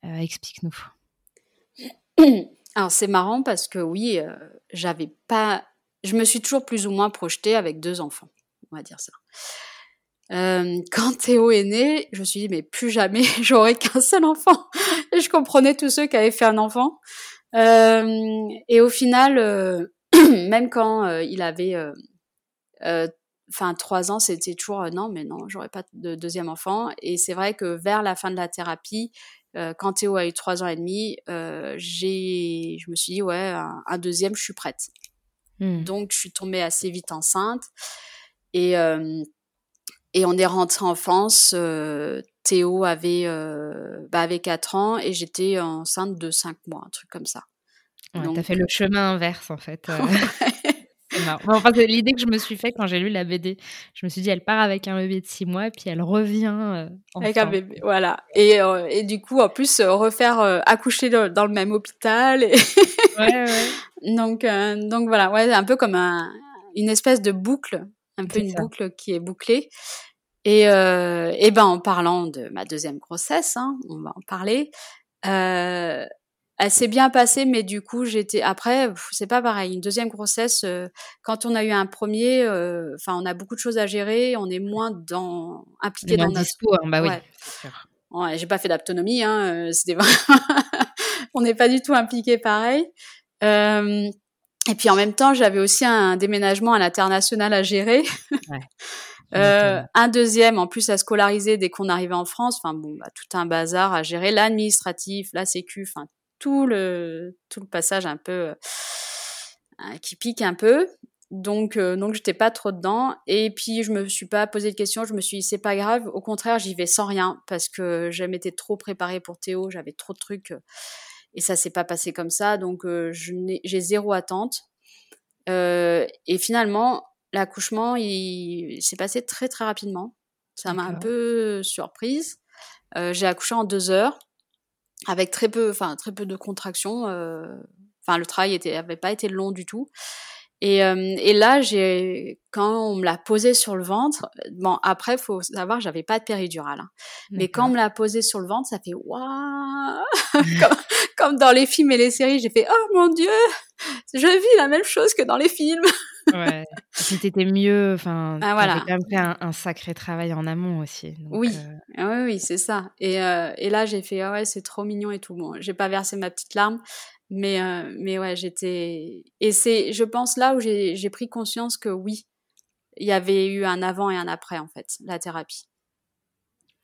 euh, Explique-nous. Alors c'est marrant parce que oui, euh, j'avais pas, je me suis toujours plus ou moins projetée avec deux enfants, on va dire ça. [LAUGHS] quand Théo est né, je me suis dit mais plus jamais [LAUGHS] j'aurai qu'un seul enfant. Et je comprenais tous ceux qui avaient fait un enfant. et au final, [CLEARS THROAT] même quand il avait enfin trois ans, c'était toujours non, mais non, j'aurais pas de deuxième enfant. Et c'est vrai que vers la fin de la thérapie, quand Théo a eu trois ans et demi, j'ai, je me suis dit ouais, un, deuxième, je suis prête. Mmh. Donc je suis tombée assez vite enceinte et et on est rentré en France. Théo avait bah, avait quatre ans et j'étais enceinte de cinq mois, un truc comme ça. Ouais, Donc... T'as fait le chemin inverse en fait. [LAUGHS] enfin, c'est l'idée que je me suis fait quand j'ai lu la BD. Je me suis dit, elle part avec un bébé de 6 mois, puis elle revient. Euh, avec un bébé, voilà. Et, euh, et du coup, en plus, euh, refaire accoucher dans, le même hôpital. Et ouais, ouais. [LAUGHS] donc, donc voilà, ouais, un peu comme un, une espèce de boucle, un peu une boucle qui est bouclée. Et, et ben, en parlant de ma deuxième grossesse, hein, on va en parler. Euh, elle s'est bien passée, mais du coup, j'étais après, c'est pas pareil. Une deuxième grossesse, euh, quand on a eu un premier, euh, enfin, on a beaucoup de choses à gérer, on est moins dans impliqué dans notre. Hein, bah oui. Ouais. j'ai pas fait d'autonomie, hein, euh, c'était [LAUGHS] on n'est pas du tout impliqué pareil. et puis en même temps, j'avais aussi un déménagement à l'international à gérer. [LAUGHS] un deuxième en plus à scolariser dès qu'on arrivait en France. Enfin bon, bah, tout un bazar à gérer, l'administratif, la sécu, enfin tout le, tout le passage un peu euh, qui pique un peu. Donc, euh, donc j'étais pas trop dedans. Et puis, je me suis pas posé de questions. Je me suis dit, c'est pas grave. Au contraire, j'y vais sans rien parce que j'avais été trop préparée pour Théo. J'avais trop de trucs. Euh, et ça s'est pas passé comme ça. Donc, j'ai zéro attente. et finalement, l'accouchement, il, s'est passé très, très rapidement. Ça m'a un peu surprise. j'ai accouché en deux heures avec très peu, enfin très peu de contractions. Euh, enfin, le travail était, avait pas été long du tout. Et, euh, et là, j'ai quand on me l'a posé sur le ventre, bon après faut savoir j'avais pas de péridurale, hein. mais quand on me l'a posé sur le ventre, ça fait waouh [LAUGHS] comme, comme, dans les films et les séries, j'ai fait oh mon dieu, je vis la même chose que dans les films. [LAUGHS] ouais. Si t'étais mieux, enfin, ah, voilà. quand même fait un, sacré travail en amont aussi. oui. Euh. Ah oui, oui, c'est ça. Et, euh, et là, j'ai fait, ah ouais, c'est trop mignon et tout. Bon, j'ai pas versé ma petite larme, mais, euh, mais ouais, j'étais. Et c'est, je pense, là où j'ai pris conscience que oui, il y avait eu un avant et un après, en fait, la thérapie.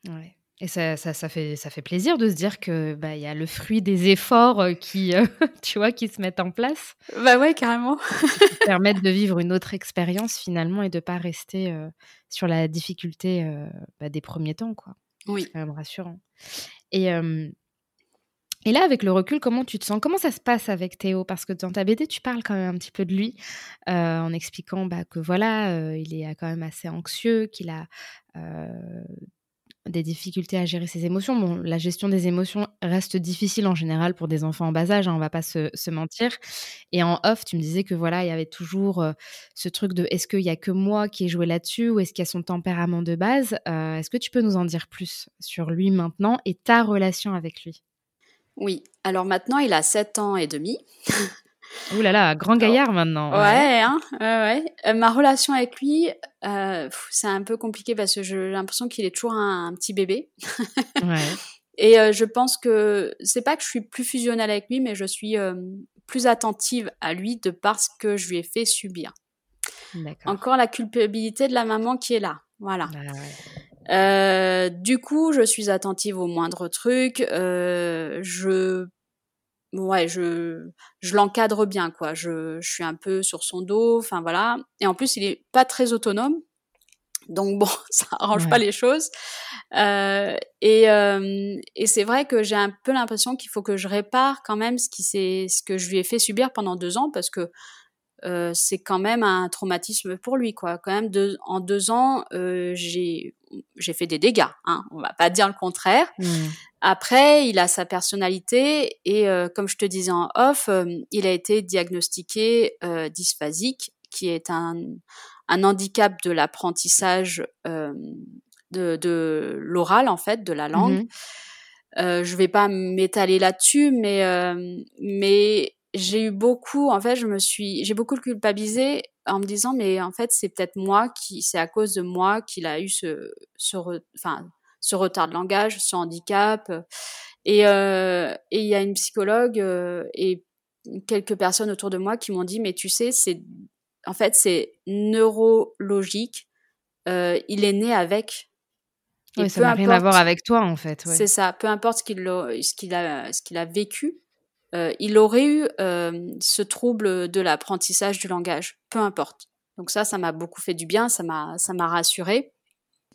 Ouais. Et ça, ça, ça, fait, ça fait plaisir de se dire que bah il y a le fruit des efforts euh, qui, euh, [LAUGHS] tu vois, qui se mettent en place. Bah ouais, carrément. qui [LAUGHS] permettent de vivre une autre expérience finalement et de pas rester euh, sur la difficulté bah, des premiers temps, quoi. Oui. C'est quand même rassurant. Et, et là, avec le recul, comment tu te sens? Comment ça se passe avec Théo? Parce que dans ta BD, tu parles quand même un petit peu de lui, en expliquant bah, que voilà, il est quand même assez anxieux, qu'il a des difficultés à gérer ses émotions. Bon, la gestion des émotions reste difficile en général pour des enfants en bas âge, hein, on va pas se, mentir. Et en off, tu me disais que voilà, il y avait toujours euh, ce truc de est-ce qu'il y a que moi qui ai joué là-dessus ou est-ce qu'il y a son tempérament de base? Euh, Est-ce que tu peux nous en dire plus sur lui maintenant et ta relation avec lui? Oui, alors maintenant il a 7 ans et demi. [LAUGHS] Ouh là là, grand gaillard maintenant. Ouais, hein, ouais, euh, ma relation avec lui, euh, c'est un peu compliqué parce que j'ai l'impression qu'il est toujours un, petit bébé. [LAUGHS] ouais. Et euh, je pense que c'est pas que je suis plus fusionnelle avec lui, mais je suis plus attentive à lui de parce que je lui ai fait subir. Encore la culpabilité de la maman qui est là. Voilà. Bah du coup, je suis attentive aux moindres trucs. je ouais, je, je l'encadre bien, quoi. Je, je suis un peu sur son dos, enfin voilà. Et en plus, il est pas très autonome. Donc bon, [LAUGHS] ça arrange pas les choses. Euh, et, euh, et c'est vrai que j'ai un peu l'impression qu'il faut que je répare quand même ce qui c'est ce que je lui ai fait subir pendant deux ans parce que euh, c'est quand même un traumatisme pour lui, quoi. Quand même, deux, en deux ans, euh, j'ai j'ai fait des dégâts. Hein, on va pas dire le contraire. Mmh. Après, il a sa personnalité et euh, comme je te disais en off, euh, il a été diagnostiqué euh, dysphasique, qui est un, un handicap de l'apprentissage de, de l'oral en fait, de la langue. Mmh. Je vais pas m'étaler là-dessus, mais mais j'ai eu beaucoup, en fait, je me suis, j'ai beaucoup culpabilisé en me disant, mais en fait, c'est peut-être moi qui, c'est à cause de moi qu'il a eu ce, ce, enfin, ce retard de langage, ce handicap. Et euh, et il y a une psychologue euh, et quelques personnes autour de moi qui m'ont dit, mais tu sais, c'est en fait c'est neurologique. il est né avec. Oui, ça n'a rien à voir avec toi en fait. C'est ça. Peu importe ce qu'il ce qu'il a ce qu'il a vécu, il aurait eu ce trouble de l'apprentissage du langage. Peu importe. Donc ça, ça m'a beaucoup fait du bien. Ça m'a ça m'a rassuré.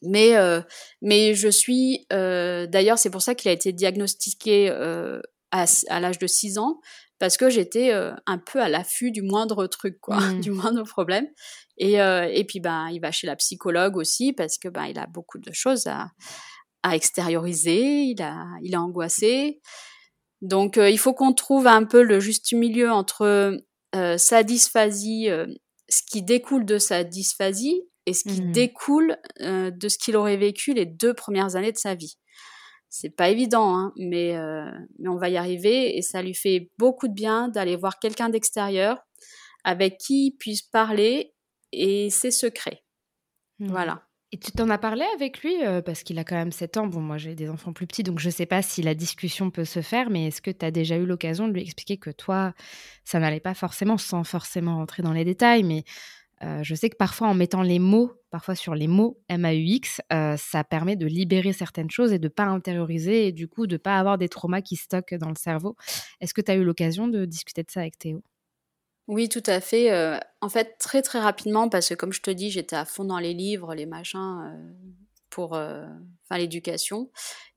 Mais, euh, mais je suis. Euh, d'ailleurs, c'est pour ça qu'il a été diagnostiqué euh, à, à l'âge de 6 ans, parce que j'étais un peu à l'affût du moindre truc, quoi, mmh. [LAUGHS] du moindre problème. Et, et puis, ben, il va chez la psychologue aussi, parce que ben, il a beaucoup de choses à, à extérioriser, il, a, il est angoissé. Donc, il faut qu'on trouve un peu le juste milieu entre sa dysphasie, ce qui découle de sa dysphasie, et ce qui mmh. découle euh, de ce qu'il aurait vécu les deux premières années de sa vie. C'est pas évident, hein, mais, euh, mais on va y arriver et ça lui fait beaucoup de bien d'aller voir quelqu'un d'extérieur avec qui il puisse parler et ses secrets. Mmh. Voilà. Et tu t'en as parlé avec lui euh, parce qu'il a quand même 7 ans. Bon, moi j'ai des enfants plus petits, donc je ne sais pas si la discussion peut se faire, mais est-ce que tu as déjà eu l'occasion de lui expliquer que toi, ça n'allait pas forcément, sans forcément rentrer dans les détails, mais euh, je sais que parfois, en mettant les mots, parfois sur les mots MAUX, euh, ça permet de libérer certaines choses et de ne pas intérioriser et du coup de ne pas avoir des traumas qui stockent dans le cerveau. Est-ce que tu as eu l'occasion de discuter de ça avec Théo? Oui, tout à fait. Euh, en fait, très très rapidement, parce que comme je te dis, j'étais à fond dans les livres, les machins pour enfin l'éducation.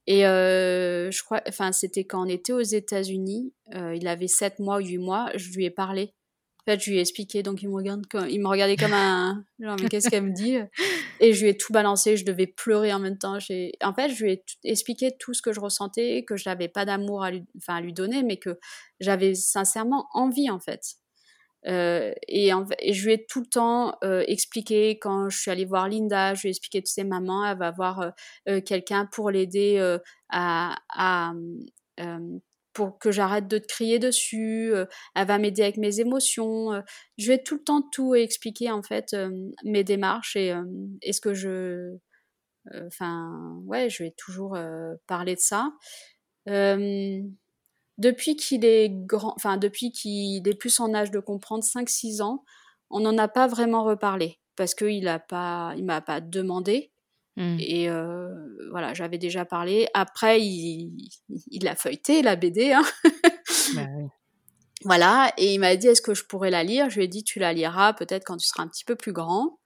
Et je crois, enfin, c'était quand on était aux États-Unis, il avait 7 mois ou 8 mois, je lui ai parlé fait, je lui ai expliqué, donc il me, regarde comme, il me regardait comme un. [LAUGHS] Genre, mais qu'est-ce qu'elle me dit Et je lui ai tout balancé, je devais pleurer en même temps. En fait, je lui ai expliqué tout ce que je ressentais, que je n'avais pas d'amour à. Enfin, à lui donner, mais que j'avais sincèrement envie, en fait. Euh, et, et, je lui ai tout le temps euh, expliqué quand je suis allée voir Linda, je lui ai expliqué, tu sais, maman, elle va voir euh, quelqu'un pour l'aider à, à pour que j'arrête de te crier dessus, euh, elle va m'aider avec mes émotions. Euh, je vais tout le temps tout expliquer en fait euh, mes démarches et, est ce que je, enfin ouais, je vais toujours parler de ça. Depuis qu'il est grand, enfin depuis qu'il est plus en âge de comprendre, 5-6 ans, on n'en a pas vraiment reparlé parce qu'il a pas, il m'a pas demandé. Mmh. Et euh, voilà, j'avais déjà parlé. Après, il, il a feuilleté la BD. Hein. Bah voilà, et il m'a dit est-ce que je pourrais la lire? Je lui ai dit tu la liras peut-être quand tu seras un petit peu plus grand.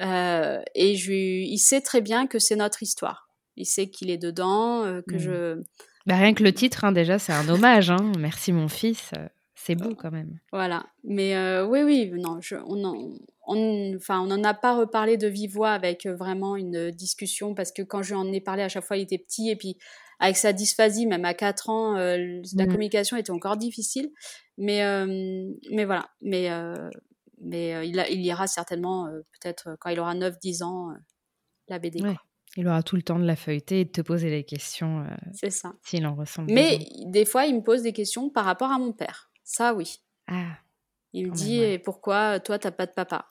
Euh, et je, il sait très bien que c'est notre histoire. Il sait qu'il est dedans, euh, que mmh. je. Bah, rien que le titre, hein, déjà, c'est un hommage. Hein. Merci mon fils. C'est beau quand même. Voilà. Mais oui, oui, non, je, on, en, on enfin, on n'en a pas reparlé de vive voix avec euh, vraiment une discussion parce que quand je lui en ai parlé à chaque fois, il était petit et puis avec sa dysphasie, même à 4 ans, euh, la mmh. communication était encore difficile. Mais, euh, mais voilà. Mais, mais il, il ira certainement, peut-être quand il aura 9-10 ans, la BD. Il aura tout le temps de la feuilleter et de te poser des questions. C'est ça. S'il en ressent. Mais des fois, il me pose des questions par rapport à mon père. Ça, oui. Ah. Il me dit pourquoi toi t'as pas de papa?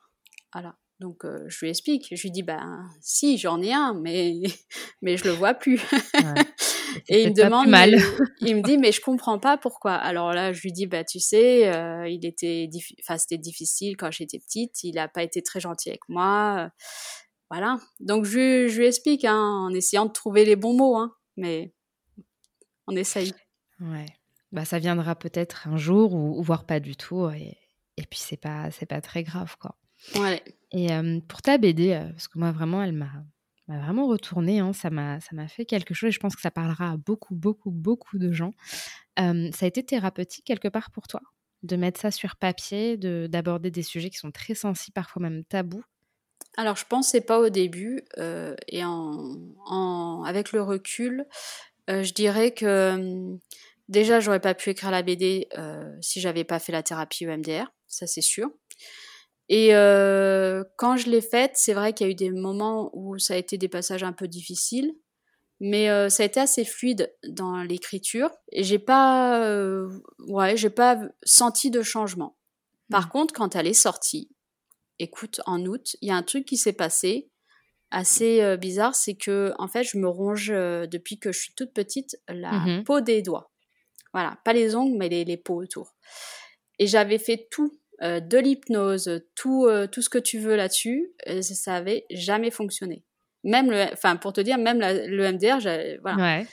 Voilà. Donc euh, je lui explique, je lui dis ben si j'en ai un, mais [LAUGHS] mais je le vois plus. [LAUGHS] Et il me demande, mal. il me dit mais je comprends pas pourquoi. Alors là je lui dis bah tu sais, euh, il était, enfin c'était difficile quand j'étais petite, il a pas été très gentil avec moi, voilà. Donc je, je lui explique hein, en essayant de trouver les bons mots, hein, mais on essaye. Ouais. Bah ça viendra peut-être un jour ou, ou voire pas du tout et, et puis c'est pas c'est pas très grave quoi. Ouais. Et pour ta BD, parce que moi vraiment, elle m'a vraiment retourné, hein, ça m'a fait quelque chose et je pense que ça parlera à beaucoup, beaucoup, beaucoup de gens. ça a été thérapeutique quelque part pour toi? De mettre ça sur papier, d'aborder des sujets qui sont très sensibles, parfois même tabous? Alors je pensais pas au début et en, en, avec le recul, je dirais que déjà j'aurais pas pu écrire la BD si j'avais pas fait la thérapie EMDR, ça c'est sûr. Et euh, quand je l'ai faite, c'est vrai qu'il y a eu des moments où ça a été des passages un peu difficiles, mais euh, ça a été assez fluide dans l'écriture et j'ai pas, euh, ouais, j'ai pas senti de changement. Par mmh. contre, quand elle est sortie, écoute, en août, il y a un truc qui s'est passé assez bizarre, c'est que en fait, je me ronge depuis que je suis toute petite la mmh peau des doigts. Voilà, pas les ongles, mais les, les peaux autour. Et j'avais fait tout, de l'hypnose, tout, tout ce que tu veux là-dessus, ça avait jamais fonctionné. Même le, enfin pour te dire, même le MDR, voilà. Ouais.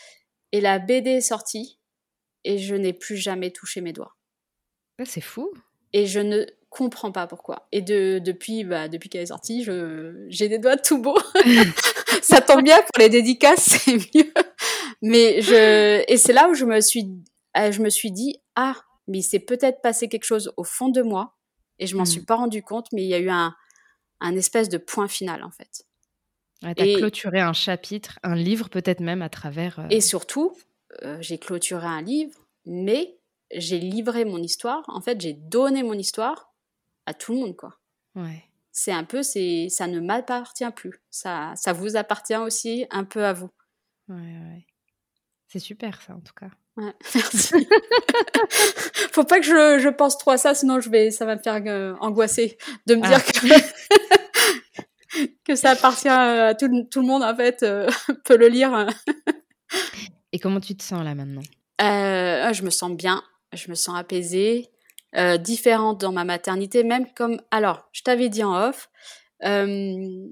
Et la BD est sortie et je n'ai plus jamais touché mes doigts. c'est fou. Et je ne comprends pas pourquoi. Et de, depuis, bah, depuis qu'elle est sortie, j'ai des doigts tout beaux. [LAUGHS] ça tombe bien pour les dédicaces, [LAUGHS] c'est mieux. Mais je, et c'est là où je me suis, euh, je me suis dit, ah, mais il s'est peut-être passé quelque chose au fond de moi et je m'en hmm. suis pas rendu compte, mais il y a eu un, un espèce de point final en fait. tu as clôturé un chapitre, un livre peut-être même à travers. Euh, et surtout, euh, j'ai clôturé un livre, mais j'ai livré mon histoire. En fait, j'ai donné mon histoire à tout le monde, quoi. Ouais. C'est un peu, c'est, ça ne m'appartient plus. Ça, ça vous appartient aussi un peu à vous. Ouais, ouais. C'est super, ça, en tout cas. Ouais, [LAUGHS] merci. [LAUGHS] Faut pas que je, je, pense trop à ça, sinon je vais, ça va me faire euh, angoisser de me dire ah. que, [LAUGHS] que ça appartient à tout, tout, le monde, en fait, euh, peut le lire. Et comment tu te sens là maintenant? Euh, Je me sens bien, je me sens apaisée, euh, différente dans ma maternité, même comme... Alors, je t'avais dit en off, euh,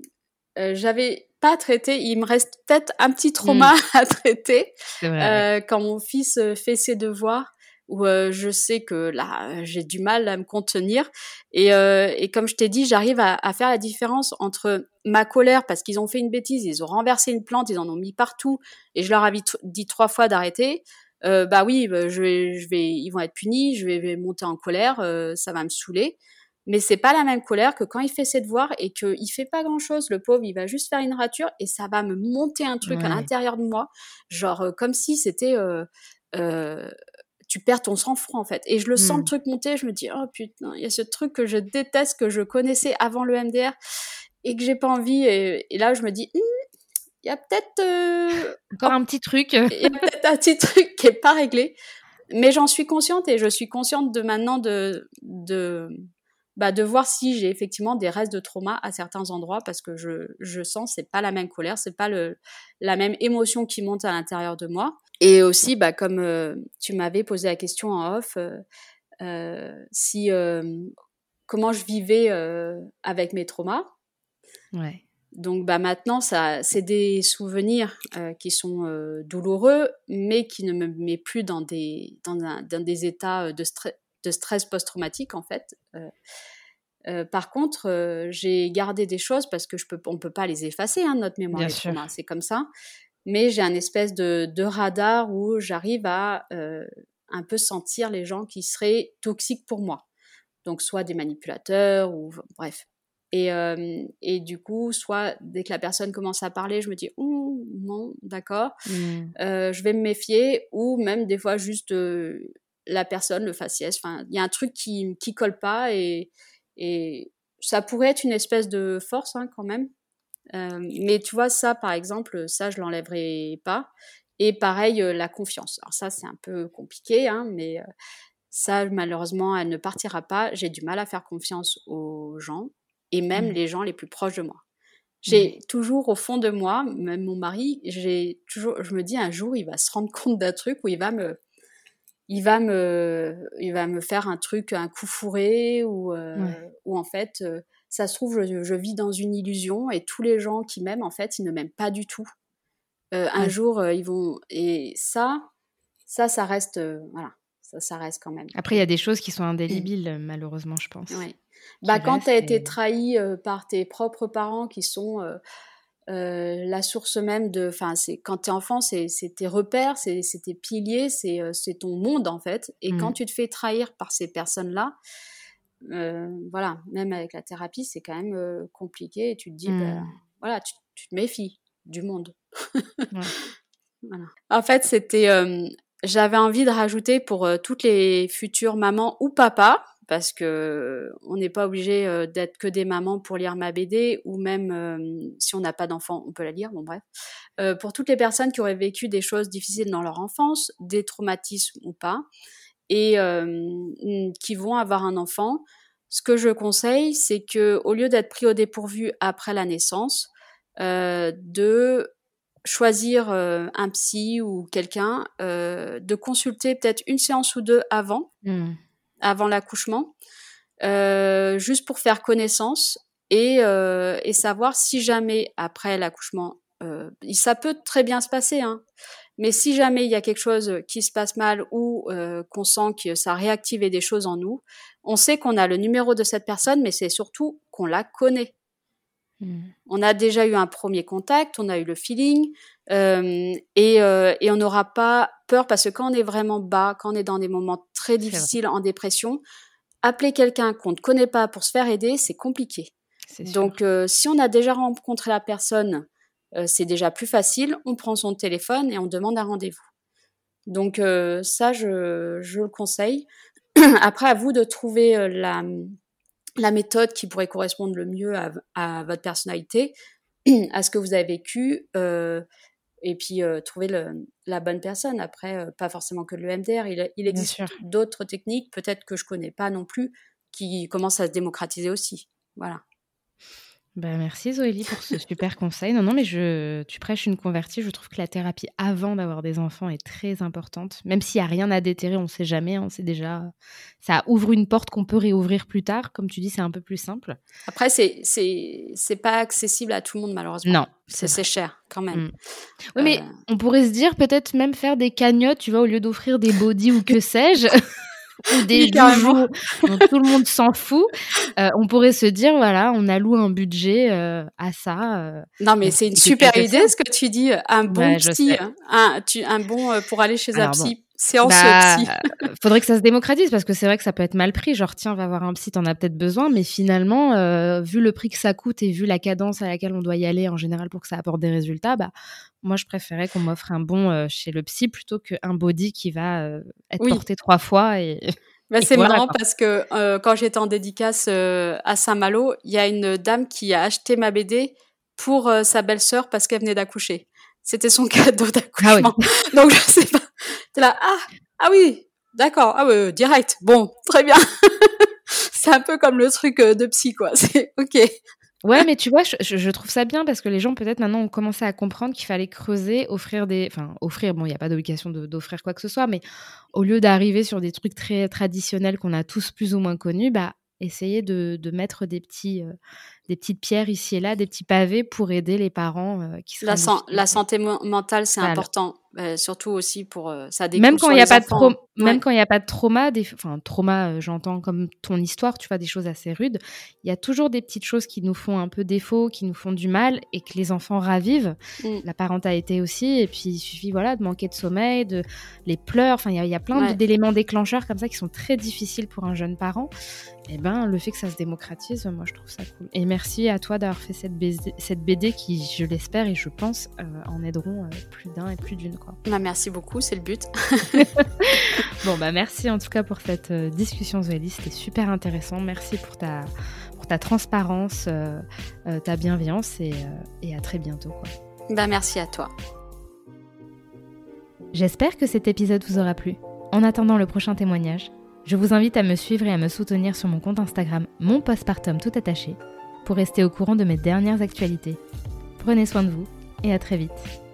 euh j'avais pas traité, il me reste peut-être un petit trauma hmm. [LAUGHS] à traiter vrai, quand mon fils fait ses devoirs où je sais que là j'ai du mal à me contenir et, et comme je t'ai dit j'arrive à, à, faire la différence entre ma colère parce qu'ils ont fait une bêtise ils ont renversé une plante ils en ont mis partout et je leur avais dit trois fois d'arrêter euh, bah oui, bah, je vais, je vais, ils vont être punis, je vais, monter en colère, euh, ça va me saouler. Mais c'est pas la même colère que quand il fait ses devoirs et qu'il fait pas grand chose, le pauvre, il va juste faire une rature et ça va me monter un truc à l'intérieur de moi, genre euh, comme si c'était tu perds ton sang-froid en fait. Et je le sens le mmh. truc monter, je me dis oh putain, il y a ce truc que je déteste que je connaissais avant le MDR et que j'ai pas envie et, là je me dis hum, il y a peut-être euh, encore un petit truc. [LAUGHS] Il y a peut-être un petit truc qui est pas réglé, mais j'en suis consciente et je suis consciente de maintenant de de bah, de voir si j'ai effectivement des restes de trauma à certains endroits parce que je, je sens c'est pas la même colère, c'est pas le, la même émotion qui monte à l'intérieur de moi. Et aussi, bah, comme euh, tu m'avais posé la question en off, euh, si comment je vivais avec mes traumas. Ouais. Donc bah maintenant, ça, c'est des souvenirs euh, qui sont euh, douloureux, mais qui ne me met plus dans des, dans, dans des états de, stress, de stress post-traumatique en fait. Euh, par contre, j'ai gardé des choses parce que je peux, on peut pas les effacer, hein, notre mémoire, c'est comme ça. Mais j'ai un espèce de, de radar où j'arrive à un peu sentir les gens qui seraient toxiques pour moi. Donc soit des manipulateurs ou bref, et, euh, et, du coup, soit dès que la personne commence à parler, je me dis, oh, non, d'accord, mmh. euh, je vais me méfier, ou même des fois juste euh, la personne, le faciès, enfin, il y a un truc qui, qui colle pas, et, et ça pourrait être une espèce de force hein, quand même. mais tu vois, ça, par exemple, ça, je l'enlèverai pas. Et pareil, la confiance. Alors ça, c'est un peu compliqué, hein, mais ça, malheureusement, elle ne partira pas. J'ai du mal à faire confiance aux gens et même mmh. les gens les plus proches de moi. J'ai mmh. toujours au fond de moi, même mon mari, j'ai toujours, je me dis un jour il va se rendre compte d'un truc où il va me, il va me, il va me faire un truc, un coup fourré ou, euh, ou en fait, euh, ça se trouve je, vis dans une illusion et tous les gens qui m'aiment en fait ils ne m'aiment pas du tout. Euh, un jour ils vont et ça, ça, ça reste, voilà, ça, ça reste quand même. Après il y a des choses qui sont indélébiles malheureusement je pense. Oui. Bah, quand tu as été trahi euh, par tes propres parents qui sont euh, euh, la source même de. Enfin, quand tu es enfant, c'est tes repères, c'est tes piliers, c'est ton monde en fait. Et quand mmh. tu te fais trahir par ces personnes-là, voilà, même avec la thérapie, c'est quand même compliqué et tu te dis, bah, mmh. voilà, tu, te méfies du monde. [LAUGHS] voilà. En fait, c'était. J'avais envie de rajouter pour toutes les futures mamans ou papas parce que on n'est pas obligé euh, d'être que des mamans pour lire ma BD ou même euh, si on n'a pas d'enfant on peut la lire bon bref. Euh, pour toutes les personnes qui auraient vécu des choses difficiles dans leur enfance des traumatismes ou pas et qui vont avoir un enfant ce que je conseille c'est que au lieu d'être pris au dépourvu après la naissance de choisir un psy ou quelqu'un de consulter peut-être une séance ou deux avant mmh avant l'accouchement, juste pour faire connaissance et, et, savoir si jamais après l'accouchement, ça peut très bien se passer, hein, mais si jamais il y a quelque chose qui se passe mal ou qu'on sent que ça a réactivé des choses en nous, on sait qu'on a le numéro de cette personne, mais c'est surtout qu'on la connaît. Mmh. On a déjà eu un premier contact, on a eu le feeling, euh, et, euh, et, on n'aura pas peur parce que quand on est vraiment bas, quand on est dans des moments très difficiles en dépression, appeler quelqu'un qu'on ne connaît pas pour se faire aider, c'est compliqué. Donc, euh, si on a déjà rencontré la personne, c'est déjà plus facile. On prend son téléphone et on demande un rendez-vous. Donc, ça, je, je, le conseille. [CLEARS THROAT] Après, à vous de trouver la, la méthode qui pourrait correspondre le mieux à, votre personnalité, [CLEARS THROAT] à ce que vous avez vécu, euh, et puis euh, trouver la bonne personne. Après, euh, pas forcément que le MDR, il, il existe d'autres techniques, peut-être que je connais pas non plus, qui commencent à se démocratiser aussi. Voilà. Bah, merci Zoélie pour ce super [LAUGHS] conseil. Non, non, mais je, tu prêches une convertie. Je trouve que la thérapie avant d'avoir des enfants est très importante. Même s'il n'y a rien à déterrer, on ne sait jamais. On sait déjà, ça ouvre une porte qu'on peut réouvrir plus tard. Comme tu dis, c'est un peu plus simple. Après, c'est c'est pas accessible à tout le monde malheureusement. Non, c'est cher quand même. Mm. Oui, mais euh. on pourrait se dire peut-être même faire des cagnottes, tu vois, au lieu d'offrir des body ou que [LAUGHS] sais-je. Ou des bijoux dont tout le monde s'en fout, euh, on pourrait se dire voilà, on alloue un budget euh, à ça. Euh, non, mais c'est une super idée ce que tu dis, un bon psy, un, tu, un bon pour aller chez un psy. Séance bah, psy. faudrait que ça se démocratise parce que c'est vrai que ça peut être mal pris. Genre, tiens, va voir un psy, t'en as peut-être besoin, mais finalement, vu le prix que ça coûte et vu la cadence à laquelle on doit y aller en général pour que ça apporte des résultats, bah, moi, je préférais qu'on m'offre un bon euh, chez le psy plutôt qu'un body qui va euh, être porté trois fois. Et, bah, c'est marrant parce que euh, quand j'étais en dédicace à Saint-Malo, il y a une dame qui a acheté ma BD pour sa belle-sœur parce qu'elle venait d'accoucher. C'était son [LAUGHS] cadeau d'accouchement. Ah [LAUGHS] Donc, je sais pas. T'es là, ah, ah oui, d'accord, ah oui, direct. Bon, très bien. [LAUGHS] c'est un peu comme le truc de psy, quoi. C'est ok. Ouais, mais tu vois, je, trouve ça bien parce que les gens, peut-être maintenant, ont commencé à comprendre qu'il fallait creuser, offrir des. Enfin, offrir, bon, il n'y a pas d'obligation d'offrir quoi que ce soit, mais au lieu d'arriver sur des trucs très traditionnels qu'on a tous plus ou moins connus, bah, essayer de, de mettre des petits, euh, des petites pierres ici et là, des petits pavés pour aider les parents euh, qui la, la santé mentale, c'est important, euh, surtout aussi pour euh, ça même quand il n'y a pas de même quand il y a pas de trauma, des enfin trauma, j'entends comme ton histoire, tu vois des choses assez rudes. Il y a toujours des petites choses qui nous font un peu défaut, qui nous font du mal et que les enfants ravivent. Mm. La parentalité aussi, et puis il suffit voilà de manquer de sommeil, de les pleurs. Enfin il y, a plein d'éléments déclencheurs comme ça qui sont très difficiles pour un jeune parent. Et eh ben le fait que ça se démocratise, moi je trouve ça cool. Et merci à toi d'avoir fait cette BD, cette BD qui, je l'espère et je pense, euh, en aideront euh, plus d'un et plus d'une. Bah, merci beaucoup, c'est le but. [LAUGHS] [LAUGHS] bon, bah merci en tout cas pour cette euh, discussion, Zoélie. C'était super intéressant. Merci pour ta, pour ta transparence, ta bienveillance et, et, à très bientôt. Quoi. Bah, merci à toi. J'espère que cet épisode vous aura plu. En attendant le prochain témoignage, je vous invite à me suivre et à me soutenir sur mon compte Instagram, mon postpartum tout attaché, pour rester au courant de mes dernières actualités. Prenez soin de vous et à très vite.